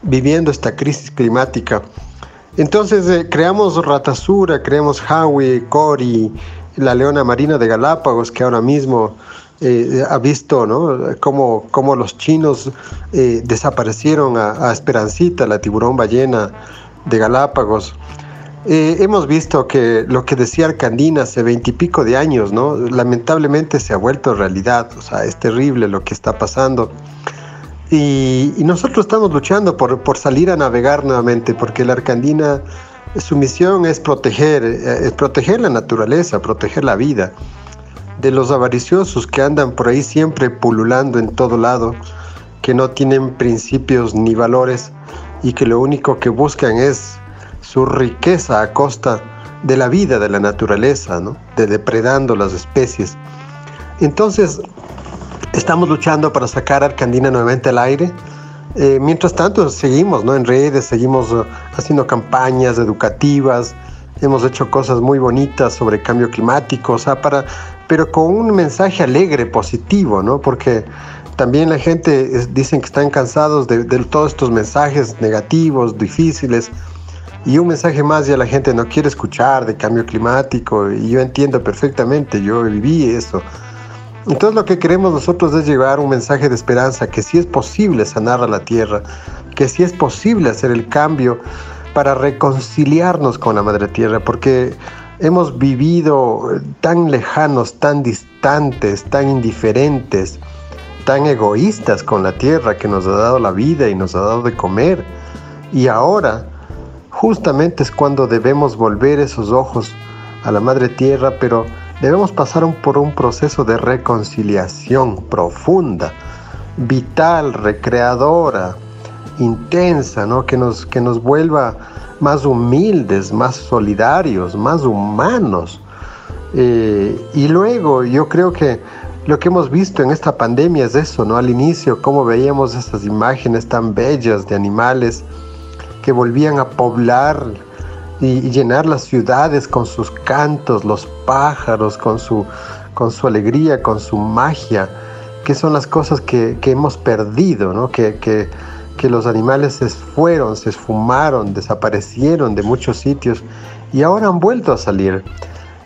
viviendo esta crisis climática. Entonces eh, creamos Ratasura, creamos Howie, Cori, la leona marina de Galápagos, que ahora mismo eh, ha visto ¿no? cómo, cómo los chinos eh, desaparecieron a, Esperancita, la tiburón ballena de Galápagos. hemos visto que lo que decía Arcandina hace veintipico de años, ¿no? lamentablemente se ha vuelto realidad, o sea, es terrible lo que está pasando. Y, nosotros estamos luchando por, por, salir a navegar nuevamente, porque la Arcandina, su misión es proteger, eh, es proteger la naturaleza, proteger la vida de los avariciosos que andan por ahí siempre pululando en todo lado, que no tienen principios ni valores y que lo único que buscan es su riqueza a costa de la vida de la naturaleza, ¿no? de depredando las especies. Entonces, Estamos luchando para sacar Arcandina nuevamente al aire. Eh, mientras tanto, seguimos ¿no? en redes, seguimos uh, haciendo campañas educativas, hemos hecho cosas muy bonitas sobre cambio climático, o sea, para, pero con un mensaje alegre, positivo, ¿no? porque también la gente dicen que están cansados de, de, todos estos mensajes negativos, difíciles, y un mensaje más ya la gente no quiere escuchar de cambio climático, y yo entiendo perfectamente, yo viví eso. Entonces lo que queremos nosotros es llevar un mensaje de esperanza, que sí es posible sanar a la tierra, que sí es posible hacer el cambio para reconciliarnos con la Madre Tierra, porque hemos vivido tan lejanos, tan distantes, tan indiferentes, tan egoístas con la tierra que nos ha dado la vida y nos ha dado de comer. Y ahora justamente es cuando debemos volver esos ojos a la Madre Tierra, pero debemos pasar por un proceso de reconciliación profunda, vital, recreadora, intensa, ¿no? que, nos, que nos vuelva más humildes, más solidarios, más humanos. Eh, y luego yo creo que lo que hemos visto en esta pandemia es eso, ¿no? Al inicio, cómo veíamos estas imágenes tan bellas de animales que volvían a poblar y, llenar las ciudades con sus cantos, los pájaros, con su, con su alegría, con su magia, que son las cosas que, hemos perdido, ¿no? que, que, que los animales se fueron, se esfumaron, desaparecieron de muchos sitios y ahora han vuelto a salir.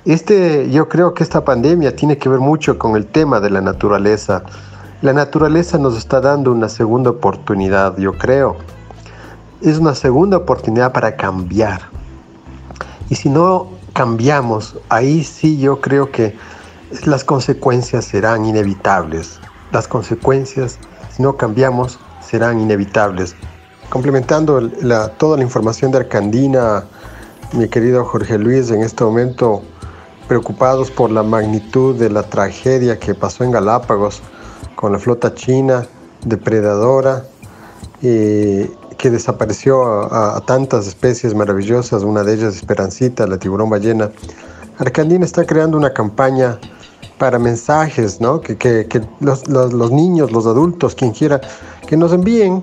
Este, yo creo que esta pandemia tiene que ver mucho con el tema de la naturaleza. La naturaleza nos está dando una segunda oportunidad, yo creo. Es una segunda oportunidad para cambiar. Y si no cambiamos, ahí sí yo creo que las consecuencias serán inevitables. Las consecuencias, si no cambiamos, serán inevitables. Complementando toda la información de Arcandina, mi querido Jorge Luis, en este momento preocupados por la magnitud de la tragedia que pasó en Galápagos con la flota china depredadora. Eh, que desapareció a, tantas especies maravillosas, una de ellas Esperancita, la tiburón ballena. Arcandina está creando una campaña para mensajes, ¿no? que, los, niños, los adultos, quien quiera, que nos envíen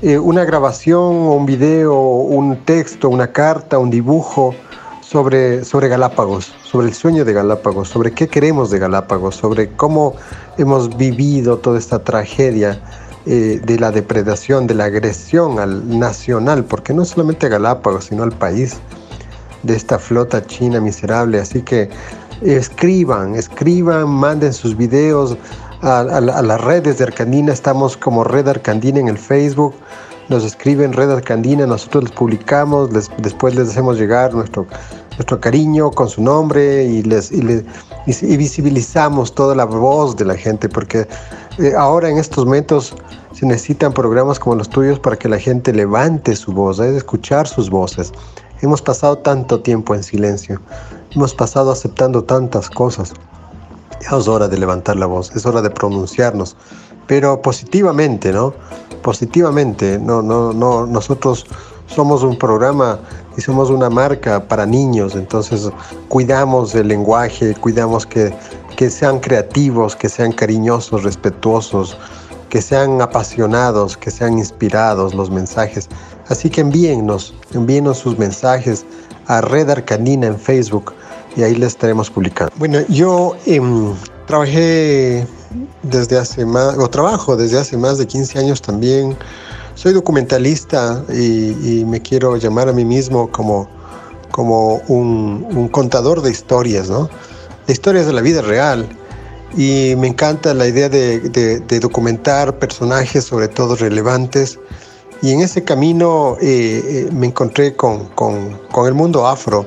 eh, una grabación, un video, un texto, una carta, un dibujo sobre, sobre Galápagos, sobre el sueño de Galápagos, sobre qué queremos de Galápagos, sobre cómo hemos vivido toda esta tragedia eh, de la depredación, de la agresión al nacional, porque no solamente Galápagos, sino al país, de esta flota china miserable. Así que escriban, escriban, manden sus videos a, las redes de Arcandina. Estamos como Red Arcandina en el Facebook. Nos escriben Red Arcandina, nosotros los publicamos, después les hacemos llegar nuestro, nuestro cariño con su nombre y, les, y visibilizamos toda la voz de la gente, porque eh, ahora en estos momentos se necesitan programas como los tuyos para que la gente levante su voz, es escuchar sus voces. Hemos pasado tanto tiempo en silencio, hemos pasado aceptando tantas cosas. Es hora de levantar la voz, es hora de pronunciarnos pero positivamente, ¿no? Positivamente, no, no, no, nosotros somos un programa y somos una marca para niños, entonces cuidamos el lenguaje, cuidamos que, que sean creativos, que sean cariñosos, respetuosos, que sean apasionados, que sean inspirados los mensajes. Así que envíennos, envíennos sus mensajes a Red Arcanina en Facebook y ahí les estaremos publicando. Bueno, yo em, trabajé desde hace más, o trabajo desde hace más de 15 años también. Soy documentalista y, me quiero llamar a mí mismo como, como un, contador de historias, ¿no? historias de la vida real. Y me encanta la idea de, documentar personajes, sobre todo relevantes. Y en ese camino eh, eh, me encontré con, con el mundo afro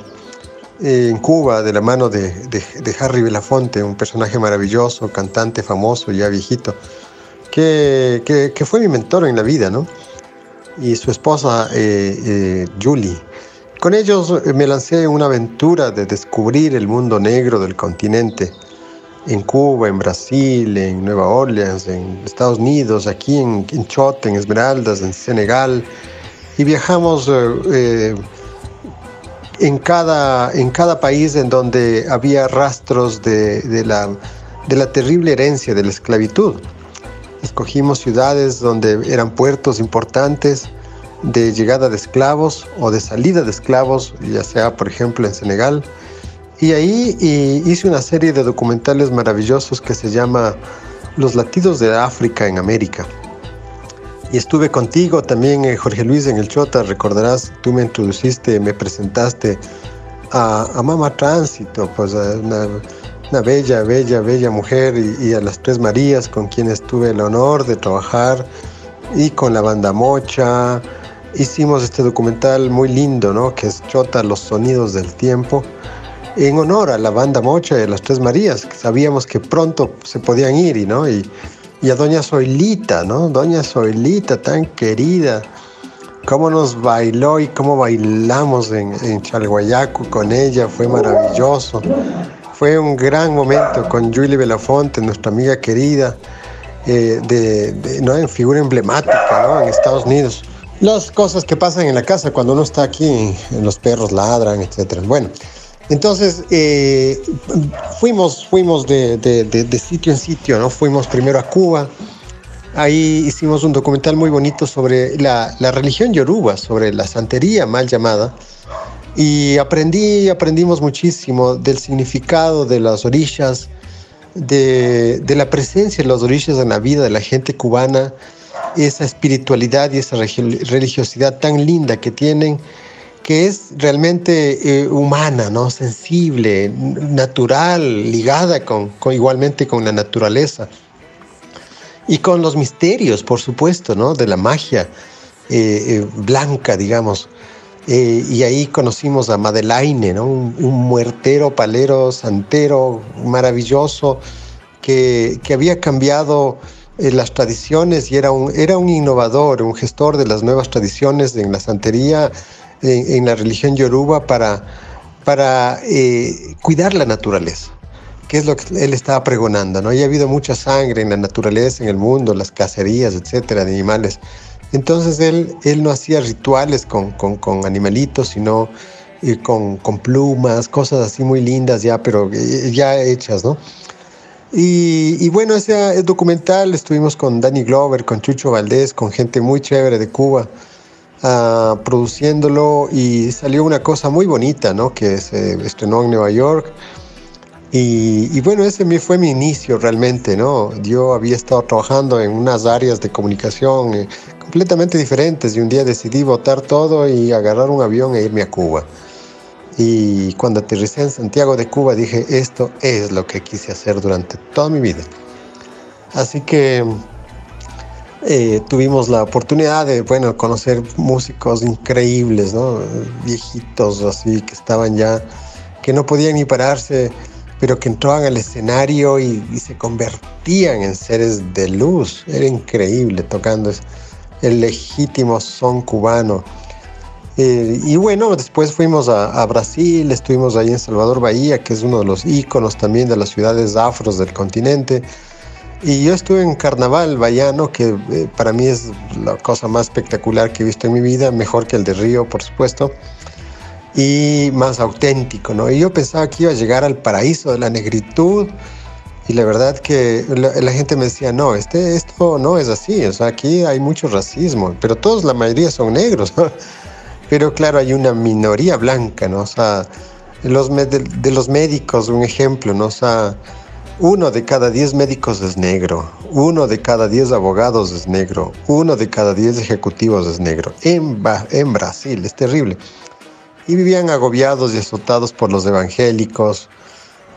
en Cuba de la mano de, Harry Belafonte, un personaje maravilloso, cantante famoso, ya viejito, que, que, fue mi mentor en la vida, ¿no? Y su esposa, eh, eh, Julie. Con ellos eh, me lancé una aventura de descubrir el mundo negro del continente, en Cuba, en Brasil, en Nueva Orleans, en Estados Unidos, aquí en, Chote, en Esmeraldas, en Senegal, y viajamos en cada, en cada país en donde había rastros de, la, de la terrible herencia de la esclavitud. Escogimos ciudades donde eran puertos importantes de llegada de esclavos o de salida de esclavos, ya sea por ejemplo en Senegal. Y ahí hice una serie de documentales maravillosos que se llama Los latidos de África en América. Y estuve contigo también, eh, Jorge Luis, en el Chota, recordarás, tú me introduciste, me presentaste a, a Mama Tránsito, pues una, una, bella, bella, bella mujer y, a las Tres Marías con quienes tuve el honor de trabajar y con la banda Mocha. Hicimos este documental muy lindo, ¿no? Que es Chota, los sonidos del tiempo en honor a la banda Mocha y a las Tres Marías, que sabíamos que pronto se podían ir y, ¿no? y a doña Zoilita, ¿no? Doña Zoilita, tan querida, cómo nos bailó y cómo bailamos en, en con ella, fue maravilloso. Fue un gran momento con Julie Belafonte, nuestra amiga querida, eh, ¿no? en figura emblemática ¿no? en Estados Unidos. Las cosas que pasan en la casa cuando uno está aquí, los perros ladran, etc. Bueno, entonces, eh, fuimos, fuimos de, sitio en sitio, ¿no? Fuimos primero a Cuba, ahí hicimos un documental muy bonito sobre la, religión yoruba, sobre la santería mal llamada, y aprendí, aprendimos muchísimo del significado de las orillas, de, de la presencia de las orillas en la vida de la gente cubana, esa espiritualidad y esa religiosidad tan linda que tienen que es realmente eh, humana, ¿no? sensible, natural, ligada con, igualmente con la naturaleza. Y con los misterios, por supuesto, ¿no? de la magia eh, eh, blanca, digamos. Y ahí conocimos a Madelaine, ¿no? un, muertero, palero, santero, maravilloso, que, que había cambiado las tradiciones y era un, era un innovador, un gestor de las nuevas tradiciones en la santería en, la religión yoruba para, para eh, cuidar la naturaleza, que es lo que él estaba pregonando. ¿no? Y ha habido mucha sangre en la naturaleza, en el mundo, las cacerías, etcétera, de animales. Entonces él, él no hacía rituales con, con, animalitos, sino eh, con, plumas, cosas así muy lindas ya, pero eh, ya hechas, ¿no? Y, bueno, ese documental estuvimos con Danny Glover, con Chucho Valdés, con gente muy chévere de Cuba. Ah, produciéndolo y salió una cosa muy bonita, ¿no? Que se estrenó en Nueva York. Y, bueno, ese fue mi inicio realmente, ¿no? Yo había estado trabajando en unas áreas de comunicación eh, completamente diferentes y un día decidí botar todo y agarrar un avión e irme a Cuba. Y cuando aterricé en Santiago de Cuba dije, esto es lo que quise hacer durante toda mi vida. Así que eh, tuvimos la oportunidad de, bueno, conocer músicos increíbles, ¿no? Viejitos así, que estaban ya, que no podían ni pararse, pero que entraban al escenario y, se convertían en seres de luz. Era increíble tocando el legítimo son cubano. Eh, y bueno, después fuimos a, a, Brasil, estuvimos ahí en Salvador Bahía, que es uno de los íconos también de las ciudades afros del continente. Y yo estuve en Carnaval Bayano, que eh, para mí es la cosa más espectacular que he visto en mi vida, mejor que el de Río, por supuesto, y más auténtico, ¿no? Y yo pensaba que iba a llegar al paraíso de la negritud, y la verdad que la, la, gente me decía, no, este, esto no es así, o sea, aquí hay mucho racismo, pero todos, la mayoría son negros. Pero claro, hay una minoría blanca, ¿no? O sea, los, de, de los médicos, un ejemplo, ¿no? O sea, uno de cada diez médicos es negro, uno de cada diez abogados es negro, uno de cada diez ejecutivos es negro. En, en Brasil, es terrible. Y vivían agobiados y azotados por los evangélicos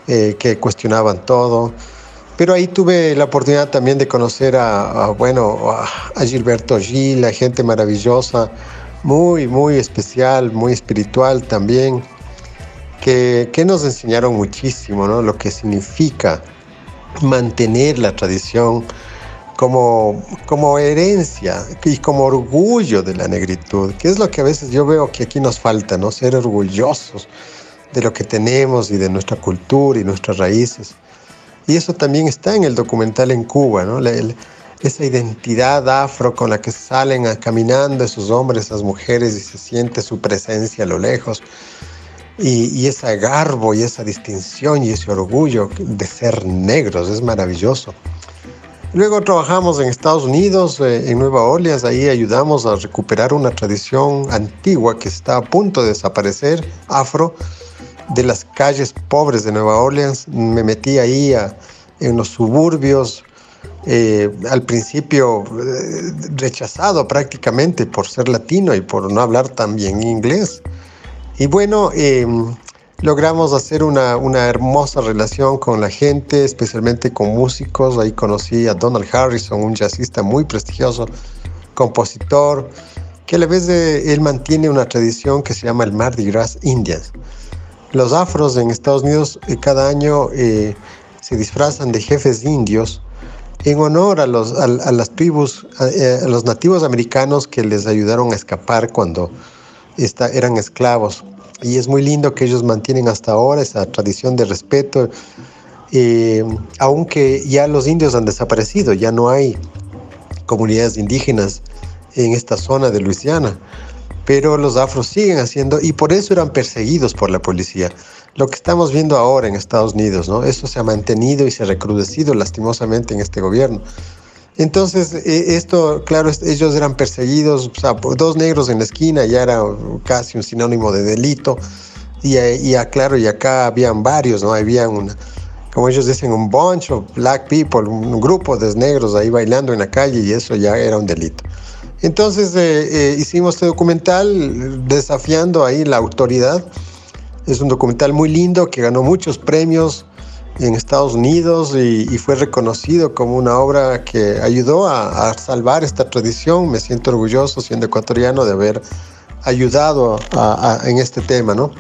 eh, que cuestionaban todo. Pero ahí tuve la oportunidad también de conocer a, a bueno, a, a Gilberto Gil, la gente maravillosa, muy, muy especial, muy espiritual también, que, que nos enseñaron muchísimo, ¿no? Lo que significa mantener la tradición como, como herencia y como orgullo de la negritud, que es lo que a veces yo veo que aquí nos falta, ¿no? Ser orgullosos de lo que tenemos y de nuestra cultura y nuestras raíces. Y eso también está en el documental en Cuba, ¿no? Esa identidad afro con la que salen caminando esos hombres, esas mujeres y se siente su presencia a lo lejos. Y, y, ese garbo y esa distinción y ese orgullo de ser negros es maravilloso. Luego trabajamos en Estados Unidos, eh, en Nueva Orleans, ahí ayudamos a recuperar una tradición antigua que está a punto de desaparecer, afro, de las calles pobres de Nueva Orleans. Me metí ahí a, en los suburbios, eh, al principio eh, rechazado prácticamente por ser latino y por no hablar tan bien inglés. Y bueno, eh, logramos hacer una, una, hermosa relación con la gente, especialmente con músicos. Ahí conocí a Donald Harrison, un jazzista muy prestigioso, compositor, que a la vez él mantiene una tradición que se llama el Mardi Gras Indians. Los afros en Estados Unidos eh, cada año eh, se disfrazan de jefes indios en honor a, los, a, las tribus, a, eh, a, los nativos americanos que les ayudaron a escapar cuando esta, eran esclavos. Y es muy lindo que ellos mantienen hasta ahora esa tradición de respeto, eh, aunque ya los indios han desaparecido, ya no hay comunidades indígenas en esta zona de Luisiana, pero los afros siguen haciendo y por eso eran perseguidos por la policía. Lo que estamos viendo ahora en Estados Unidos, ¿no? Eso se ha mantenido y se ha recrudecido lastimosamente en este gobierno. Entonces, esto, claro, ellos eran perseguidos, o sea, dos negros en la esquina ya era casi un sinónimo de delito. Y, y claro, y acá habían varios, ¿no? Habían una, como ellos dicen, un bunch of black people, un grupo de negros ahí bailando en la calle y eso ya era un delito. Entonces eh, eh, hicimos este documental desafiando ahí la autoridad. Es un documental muy lindo que ganó muchos premios en Estados Unidos y, y, fue reconocido como una obra que ayudó a, a, salvar esta tradición. Me siento orgulloso siendo ecuatoriano de haber ayudado a, en este tema, ¿no?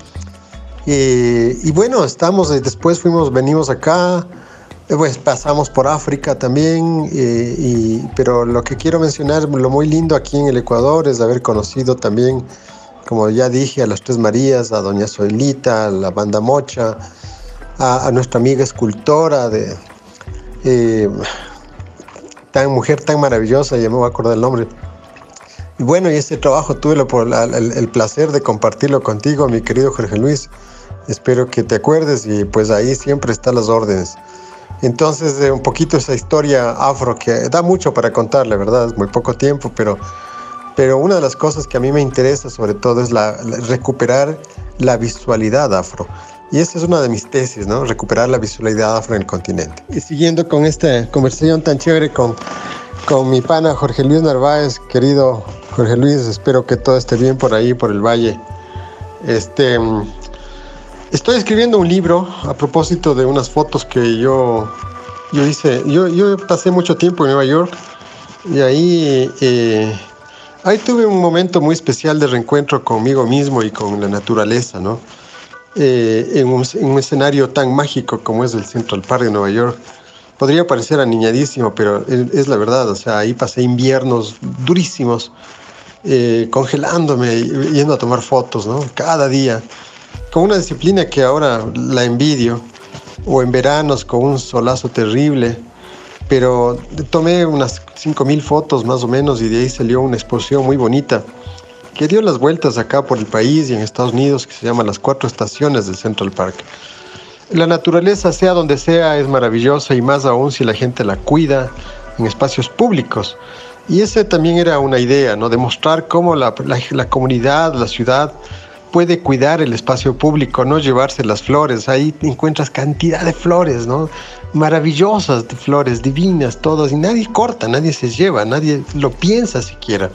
Y, y, bueno, estamos, después fuimos, venimos acá, pues pasamos por África también, y, pero lo que quiero mencionar, lo muy lindo aquí en el Ecuador es haber conocido también, como ya dije, a las Tres Marías, a Doña Soilita, a la Banda Mocha, a, nuestra amiga escultora de eh, tan mujer tan maravillosa, ya me voy a acordar el nombre. Y bueno, y este trabajo tuve la, el, placer de compartirlo contigo, mi querido Jorge Luis. Espero que te acuerdes y pues ahí siempre están las órdenes. Entonces, eh, un poquito esa historia afro que da mucho para contarle, ¿verdad? Es muy poco tiempo, pero, pero una de las cosas que a mí me interesa sobre todo es la, la recuperar la visualidad afro. Y esta es una de mis tesis, ¿no? Recuperar la visualidad afro en el continente. Y siguiendo con esta conversación tan chévere con, con mi pana Jorge Luis Narváez, querido Jorge Luis, espero que todo esté bien por ahí, por el valle. Este, estoy escribiendo un libro a propósito de unas fotos que yo, yo hice. Yo, yo pasé mucho tiempo en Nueva York y ahí, eh, ahí tuve un momento muy especial de reencuentro conmigo mismo y con la naturaleza, ¿no? Eh, en, un, en, un, escenario tan mágico como es el Central Park de Nueva York. Podría parecer aniñadísimo, pero es, es la verdad. O sea, ahí pasé inviernos durísimos, eh, congelándome, yendo a tomar fotos, ¿no? Cada día. Con una disciplina que ahora la envidio. O en veranos con un solazo terrible. pero tomé unas 5.000 fotos más o menos y de ahí salió una exposición muy bonita que dio las vueltas acá por el país y en Estados Unidos que se llama Las Cuatro Estaciones del Central Park. La naturaleza, sea donde sea, es maravillosa y más aún si la gente la cuida en espacios públicos. Y esa también era una idea, ¿no? Demostrar cómo la, la, la comunidad, la ciudad, puede cuidar el espacio público, no llevarse las flores. Ahí encuentras cantidad de flores, ¿no? Maravillosas de flores, divinas, todas, y nadie corta, nadie se lleva, nadie lo piensa siquiera.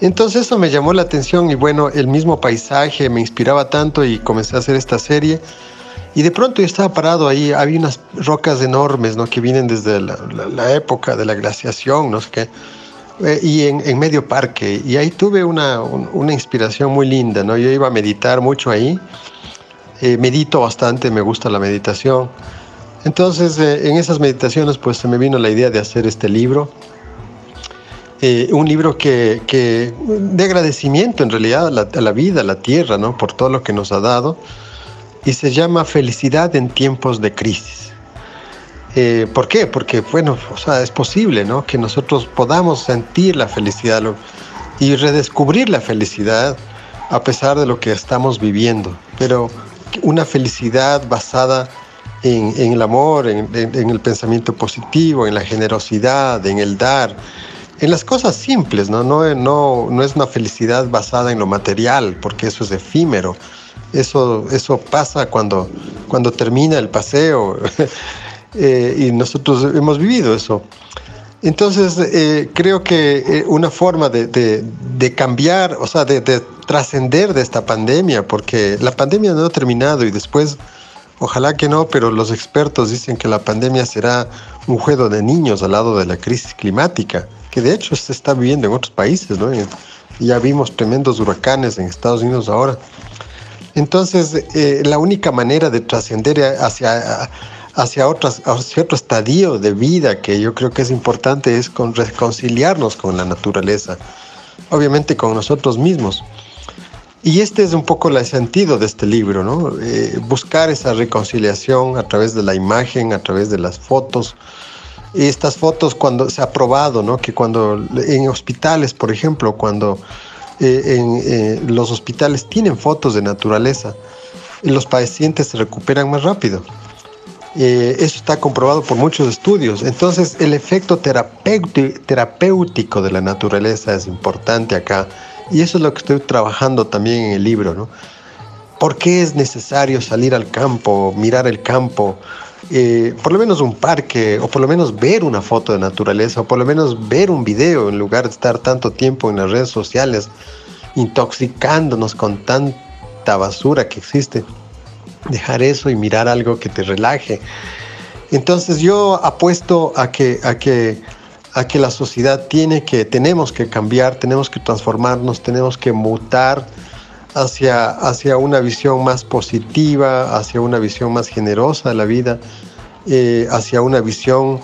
Entonces eso me llamó la atención y bueno, el mismo paisaje me inspiraba tanto y comencé a hacer esta serie. Y de pronto yo estaba parado ahí, había unas rocas enormes, ¿no? Que vienen desde la, época de la glaciación, no sé qué. Eh, y en, medio parque. Y ahí tuve una, un, una, inspiración muy linda, ¿no? Yo iba a meditar mucho ahí. Eh, medito bastante, me gusta la meditación. Entonces, eh, en esas meditaciones, pues se me vino la idea de hacer este libro. Un libro que, de agradecimiento en realidad a la, vida, a la tierra, ¿no? Por todo lo que nos ha dado y se llama Felicidad en tiempos de crisis. Eh, ¿Por qué? Porque, bueno, o sea, es posible, ¿no? Que nosotros podamos sentir la felicidad y redescubrir la felicidad a pesar de lo que estamos viviendo. Pero una felicidad basada en, el amor, en, el pensamiento positivo, en la generosidad, en el dar, en las cosas simples, ¿no? No, no, no es una felicidad basada en lo material, porque eso es efímero eso, eso pasa cuando, cuando termina el paseo eh, y nosotros hemos vivido eso. Entonces, eh, creo que eh, una forma de, de, de, cambiar, o sea, de, de trascender de esta pandemia, porque la pandemia no ha terminado y después, ojalá que no, pero los expertos dicen que la pandemia será un juego de niños al lado de la crisis climática, que de hecho se está viviendo en otros países, ¿no? Ya vimos tremendos huracanes en Estados Unidos ahora. Entonces, eh, la única manera de trascender hacia, hacia, hacia otro estadio de vida que yo creo que es importante es con reconciliarnos con la naturaleza, obviamente con nosotros mismos. Y este es un poco el sentido de este libro, ¿no? Eh, buscar esa reconciliación a través de la imagen, a través de las fotos. Estas fotos cuando se ha probado, ¿no? Que cuando en hospitales, por ejemplo, cuando eh, en eh, los hospitales tienen fotos de naturaleza los pacientes se recuperan más rápido. Eh, eso está comprobado por muchos estudios. Entonces, el efecto terapéutico de la naturaleza es importante acá. Y eso es lo que estoy trabajando también en el libro. ¿no? ¿Por qué es necesario salir al campo, mirar el campo? Eh, por lo menos un parque, o por lo menos ver una foto de naturaleza, o por lo menos ver un video en lugar de estar tanto tiempo en las redes sociales intoxicándonos con tanta basura que existe. Dejar eso y mirar algo que te relaje. Entonces yo apuesto a que, a que, a que la sociedad tiene que, tenemos que cambiar, tenemos que transformarnos, tenemos que mutar hacia, hacia una visión más positiva, hacia una visión más generosa de la vida, eh, hacia una visión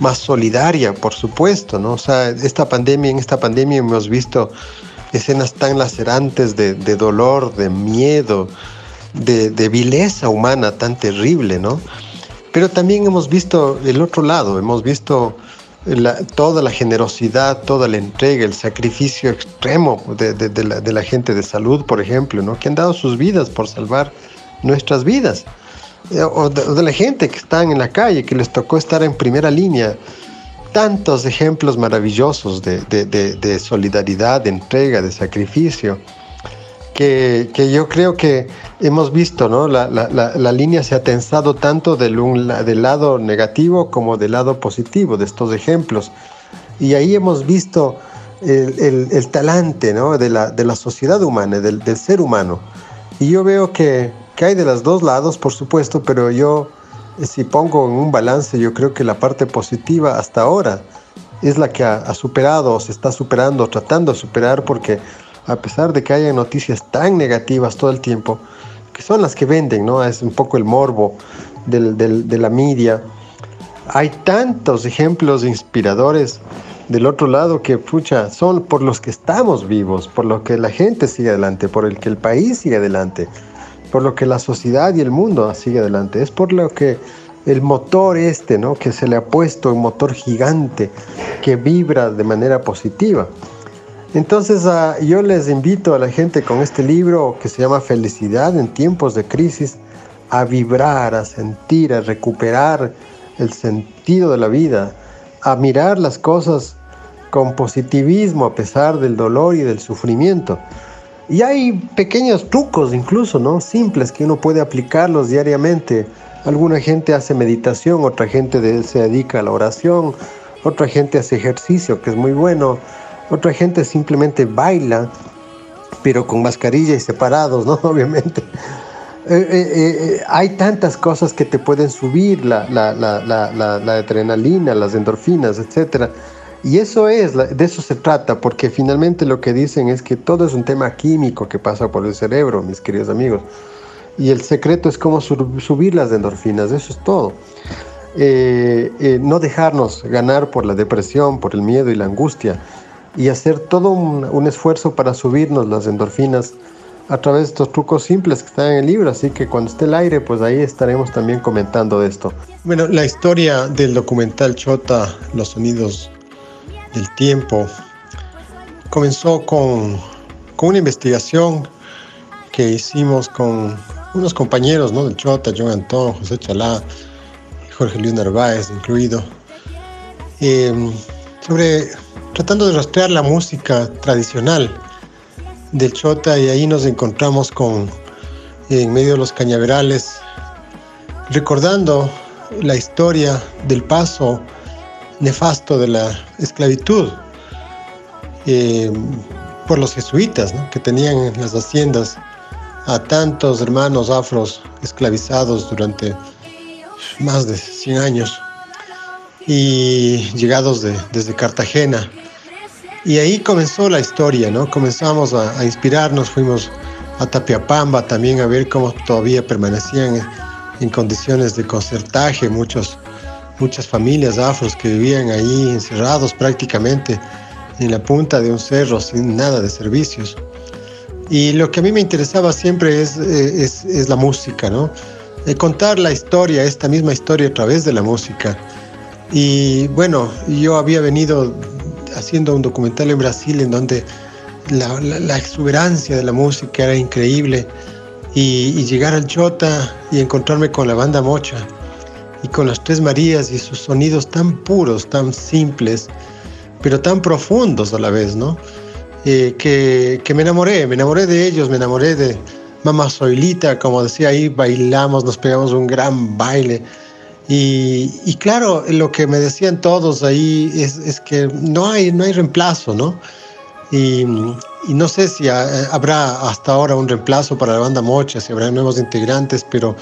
más solidaria, por supuesto, ¿no? O sea, esta pandemia, en esta pandemia hemos visto escenas tan lacerantes de, de dolor, de miedo, de, de, vileza humana tan terrible, ¿no? Pero también hemos visto el otro lado, hemos visto toda la generosidad, toda la entrega, el sacrificio extremo de, de, de, la, de, gente de salud, por ejemplo, ¿no? que han dado sus vidas por salvar nuestras vidas. Eh, o de, la gente que están en la calle, que les tocó estar en primera línea. Tantos ejemplos maravillosos de, solidaridad, de entrega, de sacrificio, que, que yo creo que hemos visto, ¿no? La, la, la, la, línea se ha tensado tanto del, un, del lado negativo como del lado positivo de estos ejemplos. Y ahí hemos visto el, el, el talante ¿no? de, la, de la sociedad humana, del, del, ser humano. Y yo veo que, que hay de los dos lados, por supuesto, pero yo, si pongo en un balance, yo creo que la parte positiva hasta ahora es la que ha, ha superado, o se está superando, tratando de superar, porque a pesar de que haya noticias tan negativas todo el tiempo, que son las que venden, ¿no? Es un poco el morbo de la media. Hay tantos ejemplos inspiradores del otro lado que, pucha, son por los que estamos vivos, por lo que la gente sigue adelante, por el que el país sigue adelante, por lo que la sociedad y el mundo sigue adelante. Es por lo que el motor este, ¿no? Que se le ha puesto, un motor gigante que vibra de manera positiva. Entonces ah, yo les invito a la gente con este libro que se llama Felicidad en tiempos de crisis a vibrar, a sentir, a recuperar el sentido de la vida, a mirar las cosas con positivismo a pesar del dolor y del sufrimiento. Y hay pequeños trucos incluso, ¿no? Simples que uno puede aplicarlos diariamente. Alguna gente hace meditación, otra gente se dedica a la oración, otra gente hace ejercicio, que es muy bueno, otra gente simplemente baila, pero con mascarilla y separados, ¿no? Obviamente. Eh, eh, eh, hay tantas cosas que te pueden subir la, adrenalina, las endorfinas, etc. Y eso es, de eso se trata, porque finalmente lo que dicen es que todo es un tema químico que pasa por el cerebro, mis queridos amigos. Y el secreto es cómo subir las endorfinas, eso es todo. no dejarnos ganar por la depresión, por el miedo y la angustia, y hacer todo un esfuerzo para subirnos las endorfinas a través de estos trucos simples que están en el libro, así que cuando esté el aire, pues ahí estaremos también comentando de esto. Bueno, la historia del documental Chota, Los Sonidos del Tiempo, comenzó con, con una investigación que hicimos con unos compañeros ¿no? del Chota, John Antón, José Chalá, Jorge Luis Narváez incluido, em, sobre tratando de rastrear la música tradicional del Chota y ahí nos encontramos con, en medio de los cañaverales, recordando la historia del paso nefasto de la esclavitud eh, por los jesuitas, que tenían en las haciendas a tantos hermanos afros esclavizados durante más de 100 años y llegados desde Cartagena y ahí comenzó la historia, ¿no? Comenzamos a, inspirarnos, fuimos a Tapiapamba también a ver cómo todavía permanecían en, condiciones de concertaje muchos, muchas familias afros que vivían ahí encerrados prácticamente en la punta de un cerro sin nada de servicios. Y lo que a mí me interesaba siempre es, eh, es, la música, ¿no? contar la historia, esta misma historia a través de la música. Y bueno, yo había venido haciendo un documental en Brasil en donde la, exuberancia de la música era increíble y, llegar al Chota y encontrarme con la banda Mocha y con las Tres Marías y sus sonidos tan puros, tan simples, pero tan profundos a la vez, ¿no? Eh, que, que, me enamoré, me enamoré de ellos, me enamoré de Mamá Soilita, como decía ahí, bailamos, nos pegamos un gran baile y, claro, lo que me decían todos ahí es, que no hay, no hay reemplazo, ¿no? Y, no sé si habrá hasta ahora un reemplazo para la banda Mocha, si habrá nuevos integrantes, pero,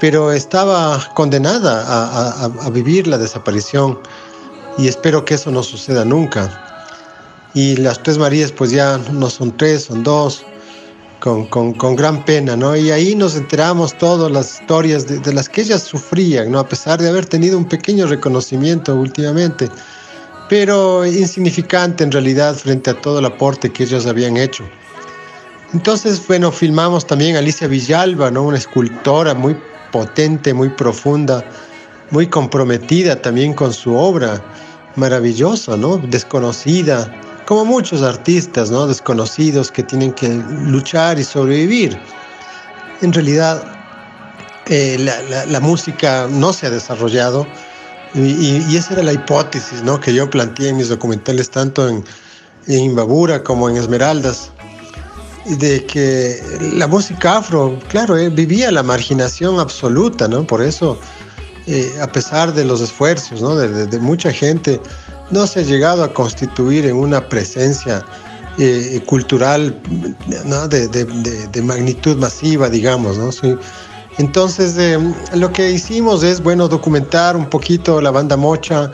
pero estaba condenada a vivir la desaparición y espero que eso no suceda nunca. Y las tres Marías pues ya no son tres, son dos con, con, con, gran pena, ¿no? Y ahí nos enteramos todas las historias de, de, las que ellas sufrían, ¿no? A pesar de haber tenido un pequeño reconocimiento últimamente, pero insignificante en realidad frente a todo el aporte que ellas habían hecho. Entonces, bueno, filmamos también a Alicia Villalba, ¿no? Una escultora muy potente, muy profunda, muy comprometida también con su obra, maravillosa, ¿no? Desconocida, como muchos artistas ¿no? desconocidos que tienen que luchar y sobrevivir. En realidad, eh, la, música no se ha desarrollado y, esa era la hipótesis ¿no? que yo planteé en mis documentales, tanto en, en Imbabura como en Esmeraldas, de que la música afro, claro, eh, vivía la marginación absoluta, ¿no? Por eso, eh, a pesar de los esfuerzos ¿no? de mucha gente, no se ha llegado a constituir en una presencia eh, cultural de, magnitud masiva, digamos. ¿no? Entonces, eh, lo que hicimos es, bueno, documentar un poquito la banda Mocha,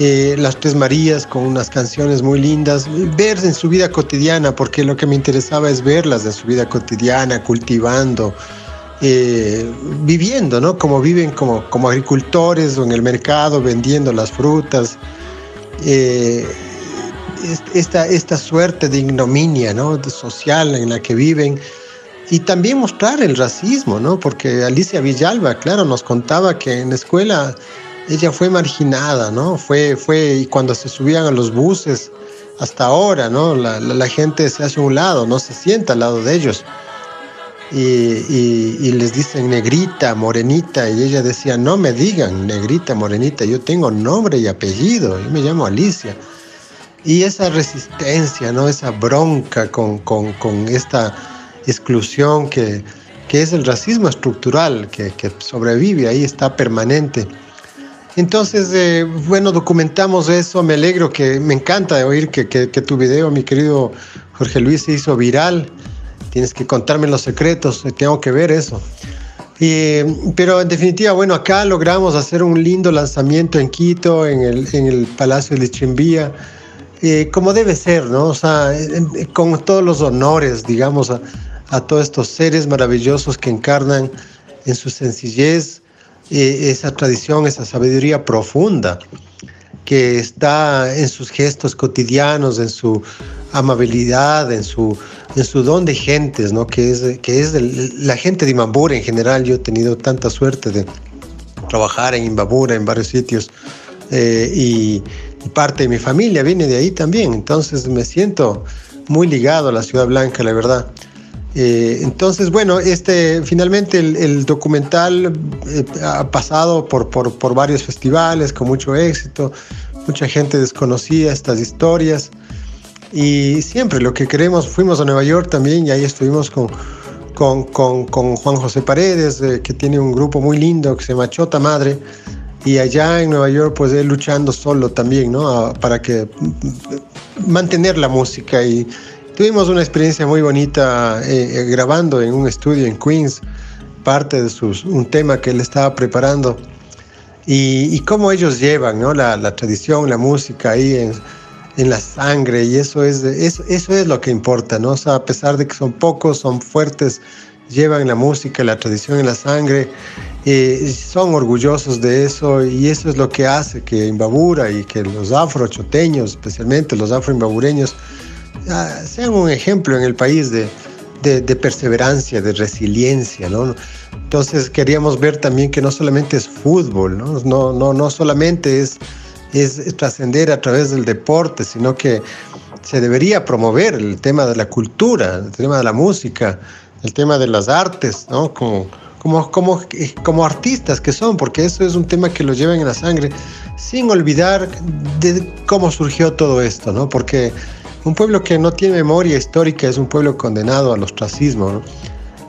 eh, las Tres Marías con unas canciones muy lindas, ver en su vida cotidiana, porque lo que me interesaba es verlas en su vida cotidiana, cultivando, viviendo, ¿no? Como viven como, como agricultores o en el mercado, vendiendo las frutas, eh, esta, esta suerte de ignominia ¿no? social en la que viven y también mostrar el racismo, ¿no? Porque Alicia Villalba, claro, nos contaba que en la escuela ella fue marginada, ¿no? Fue, fue, y cuando se subían a los buses, hasta ahora, ¿no? La, la, la gente se hace a un lado, no se sienta al lado de ellos. Y, les dicen negrita, morenita, y ella decía, no me digan negrita, morenita, yo tengo nombre y apellido, yo me llamo Alicia. Y esa resistencia, ¿no? Esa bronca con, con, con esta exclusión que, que, es el racismo estructural, que, que, sobrevive, ahí está permanente. Entonces, eh, bueno, documentamos eso, me alegro que, me encanta oír que, que, tu video, mi querido Jorge Luis, se hizo viral. Tienes que contarme los secretos, tengo que ver eso. Pero en definitiva, bueno, acá logramos hacer un lindo lanzamiento en Quito, en el, en el Palacio de Chimbía, eh, como debe ser, ¿no? O sea, con todos los honores, digamos, a, a todos estos seres maravillosos que encarnan en su sencillez eh, esa tradición, esa sabiduría profunda que está en sus gestos cotidianos, en su amabilidad, en su, en su don de gentes, ¿no? que es, que es la gente de Imbabura en general. Yo he tenido tanta suerte de trabajar en Imbabura, en varios sitios, eh, y, parte de mi familia viene de ahí también. Entonces me siento muy ligado a la Ciudad Blanca, la verdad. Eh, entonces, bueno, este, finalmente el, el documental eh, ha pasado por, por, por, varios festivales con mucho éxito, mucha gente desconocía estas historias y siempre lo que queremos, fuimos a Nueva York también y ahí estuvimos con, con, con, con Juan José Paredes, eh, que tiene un grupo muy lindo que se llama Chota Madre, y allá en Nueva York pues él luchando solo también, ¿no? Para que mantener la música y Tuvimos una experiencia muy bonita eh, grabando en un estudio en Queens, parte de sus, un tema que él estaba preparando. Y, y cómo ellos llevan ¿no? la, la, tradición, la música ahí en, en, la sangre, y eso es, eso, eso es lo que importa, ¿no? O sea, a pesar de que son pocos, son fuertes, llevan la música, la tradición en la sangre, eh, son orgullosos de eso, y eso es lo que hace que Imbabura y que los afrochoteños, especialmente los afroimbabureños, sean un ejemplo en el país de, de, de, perseverancia, de resiliencia, ¿no? Entonces queríamos ver también que no solamente es fútbol, ¿no? No, no, no solamente es, es, trascender a través del deporte, sino que se debería promover el tema de la cultura, el tema de la música, el tema de las artes, ¿no? Como, como, como, como artistas que son, porque eso es un tema que lo llevan en la sangre, sin olvidar cómo surgió todo esto, ¿no? Porque un pueblo que no tiene memoria histórica es un pueblo condenado al ostracismo. ¿no?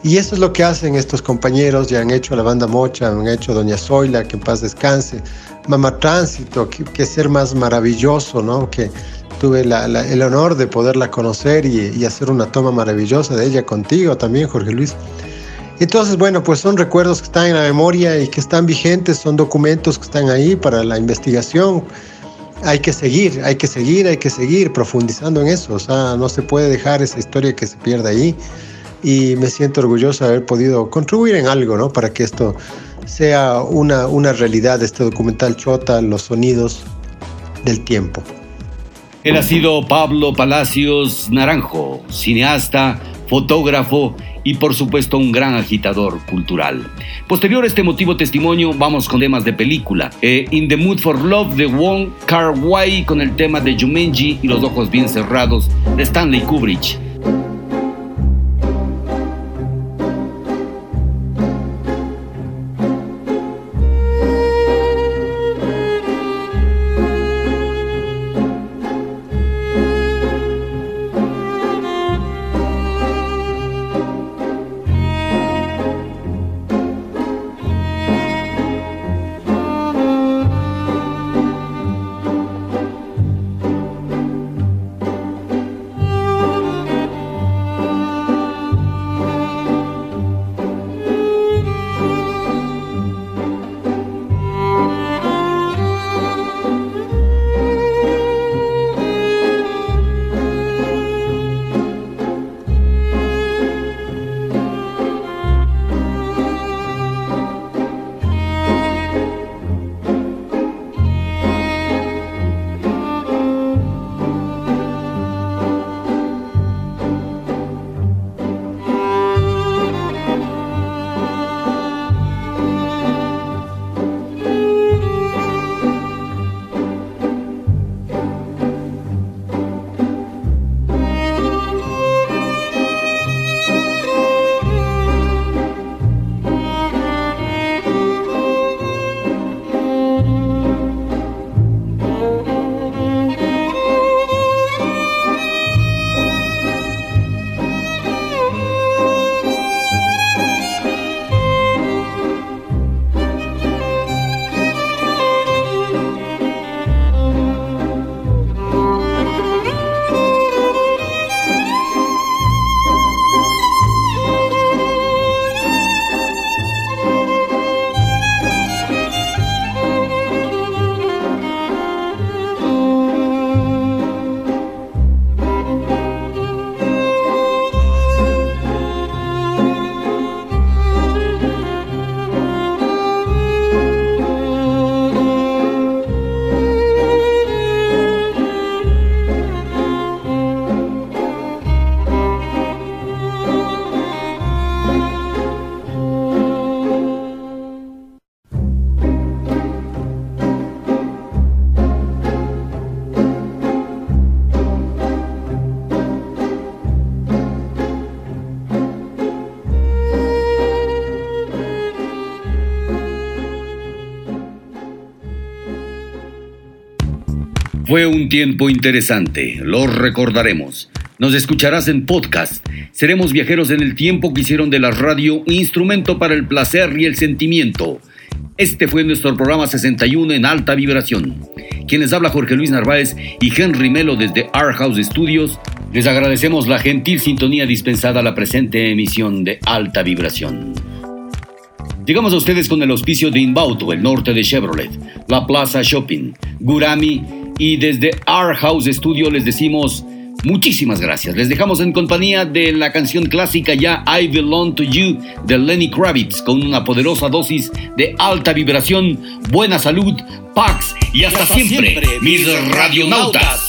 Y eso es lo que hacen estos compañeros, ya han hecho la banda Mocha, han hecho Doña Zoila, que en paz descanse, Mamá Tránsito, que, que ser más maravilloso, ¿no? Que tuve el honor de poderla conocer y, y, hacer una toma maravillosa de ella contigo también, Jorge Luis. Entonces, bueno, pues son recuerdos que están en la memoria y que están vigentes, son documentos que están ahí para la investigación hay que seguir, hay que seguir, hay que seguir profundizando en eso. O sea, no se puede dejar esa historia que se pierda ahí. Y me siento orgulloso de haber podido contribuir en algo, ¿no? Para que esto sea una, una realidad, este documental Chota, los sonidos del tiempo. Él ha sido Pablo Palacios Naranjo, cineasta, fotógrafo y por supuesto un gran agitador cultural. Posterior a este motivo testimonio, vamos con temas de película. Eh, In the Mood for Love de Wong Kar Wai con el tema de Jumanji y los ojos bien cerrados de Stanley Kubrick. Fue un tiempo interesante, lo recordaremos. Nos escucharás en podcast. Seremos viajeros en el tiempo que hicieron de la radio instrumento para el placer y el sentimiento. Este fue nuestro programa 61 en alta vibración. Quienes habla Jorge Luis Narváez y Henry Melo desde Art House Studios, les agradecemos la gentil sintonía dispensada a la presente emisión de alta vibración. Llegamos a ustedes con el auspicio de Inbauto, el norte de Chevrolet, La Plaza Shopping, Gurami y desde Our House Studio les decimos muchísimas gracias. Les dejamos en compañía de la canción clásica ya I Belong to You de Lenny Kravitz con una poderosa dosis de alta vibración, buena salud, pax y hasta, siempre, mis radionautas.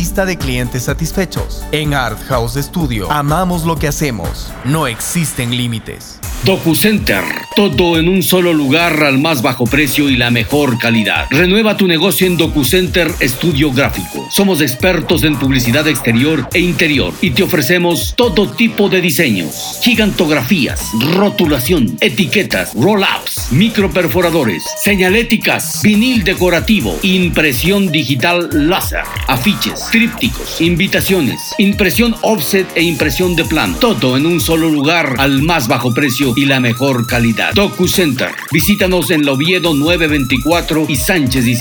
de clientes satisfechos. En Art House Studio amamos lo que hacemos. No existen límites. DocuCenter. Todo en un solo lugar al más bajo precio y la mejor calidad. Renueva tu negocio en DocuCenter Estudio Gráfico. Somos expertos en publicidad exterior e interior y te ofrecemos todo tipo de diseños. Gigantografías, rotulación, etiquetas, roll-ups, microperforadores, señaléticas, vinil decorativo, impresión digital láser, afiches, trípticos, invitaciones, impresión offset e impresión de plano. Todo en un solo lugar al más bajo precio y la mejor calidad. Docu Center. Visítanos en Loviedo 924 y Sánchez y.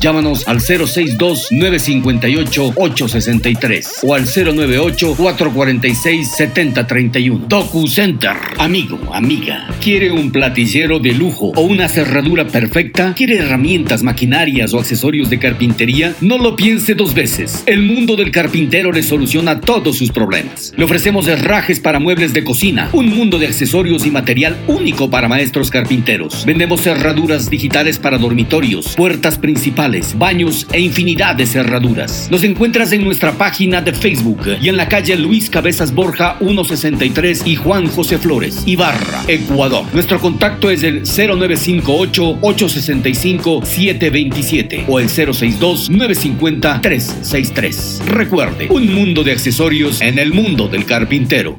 Llámanos al 062-958-863 o al 098-446-7031. Docu Center. Amigo, amiga, ¿quiere un platillero de lujo o una cerradura perfecta? ¿Quiere herramientas, maquinarias o accesorios de carpintería? No lo piense dos veces. El mundo del carpintero le soluciona todos sus problemas. Le ofrecemos herrajes para muebles de cocina, un mundo de accesorios y material único para maestros carpinteros. Vendemos cerraduras digitales para dormitorios, puertas principales, baños e infinidad de cerraduras. Nos encuentras en nuestra página de Facebook y en la calle Luis Cabezas Borja 163 y Juan José Flores, Ibarra, Ecuador. Nuestro contacto es el 0958 865 727 o el 062 950 363. Recuerde, un mundo de accesorios en el mundo del carpintero.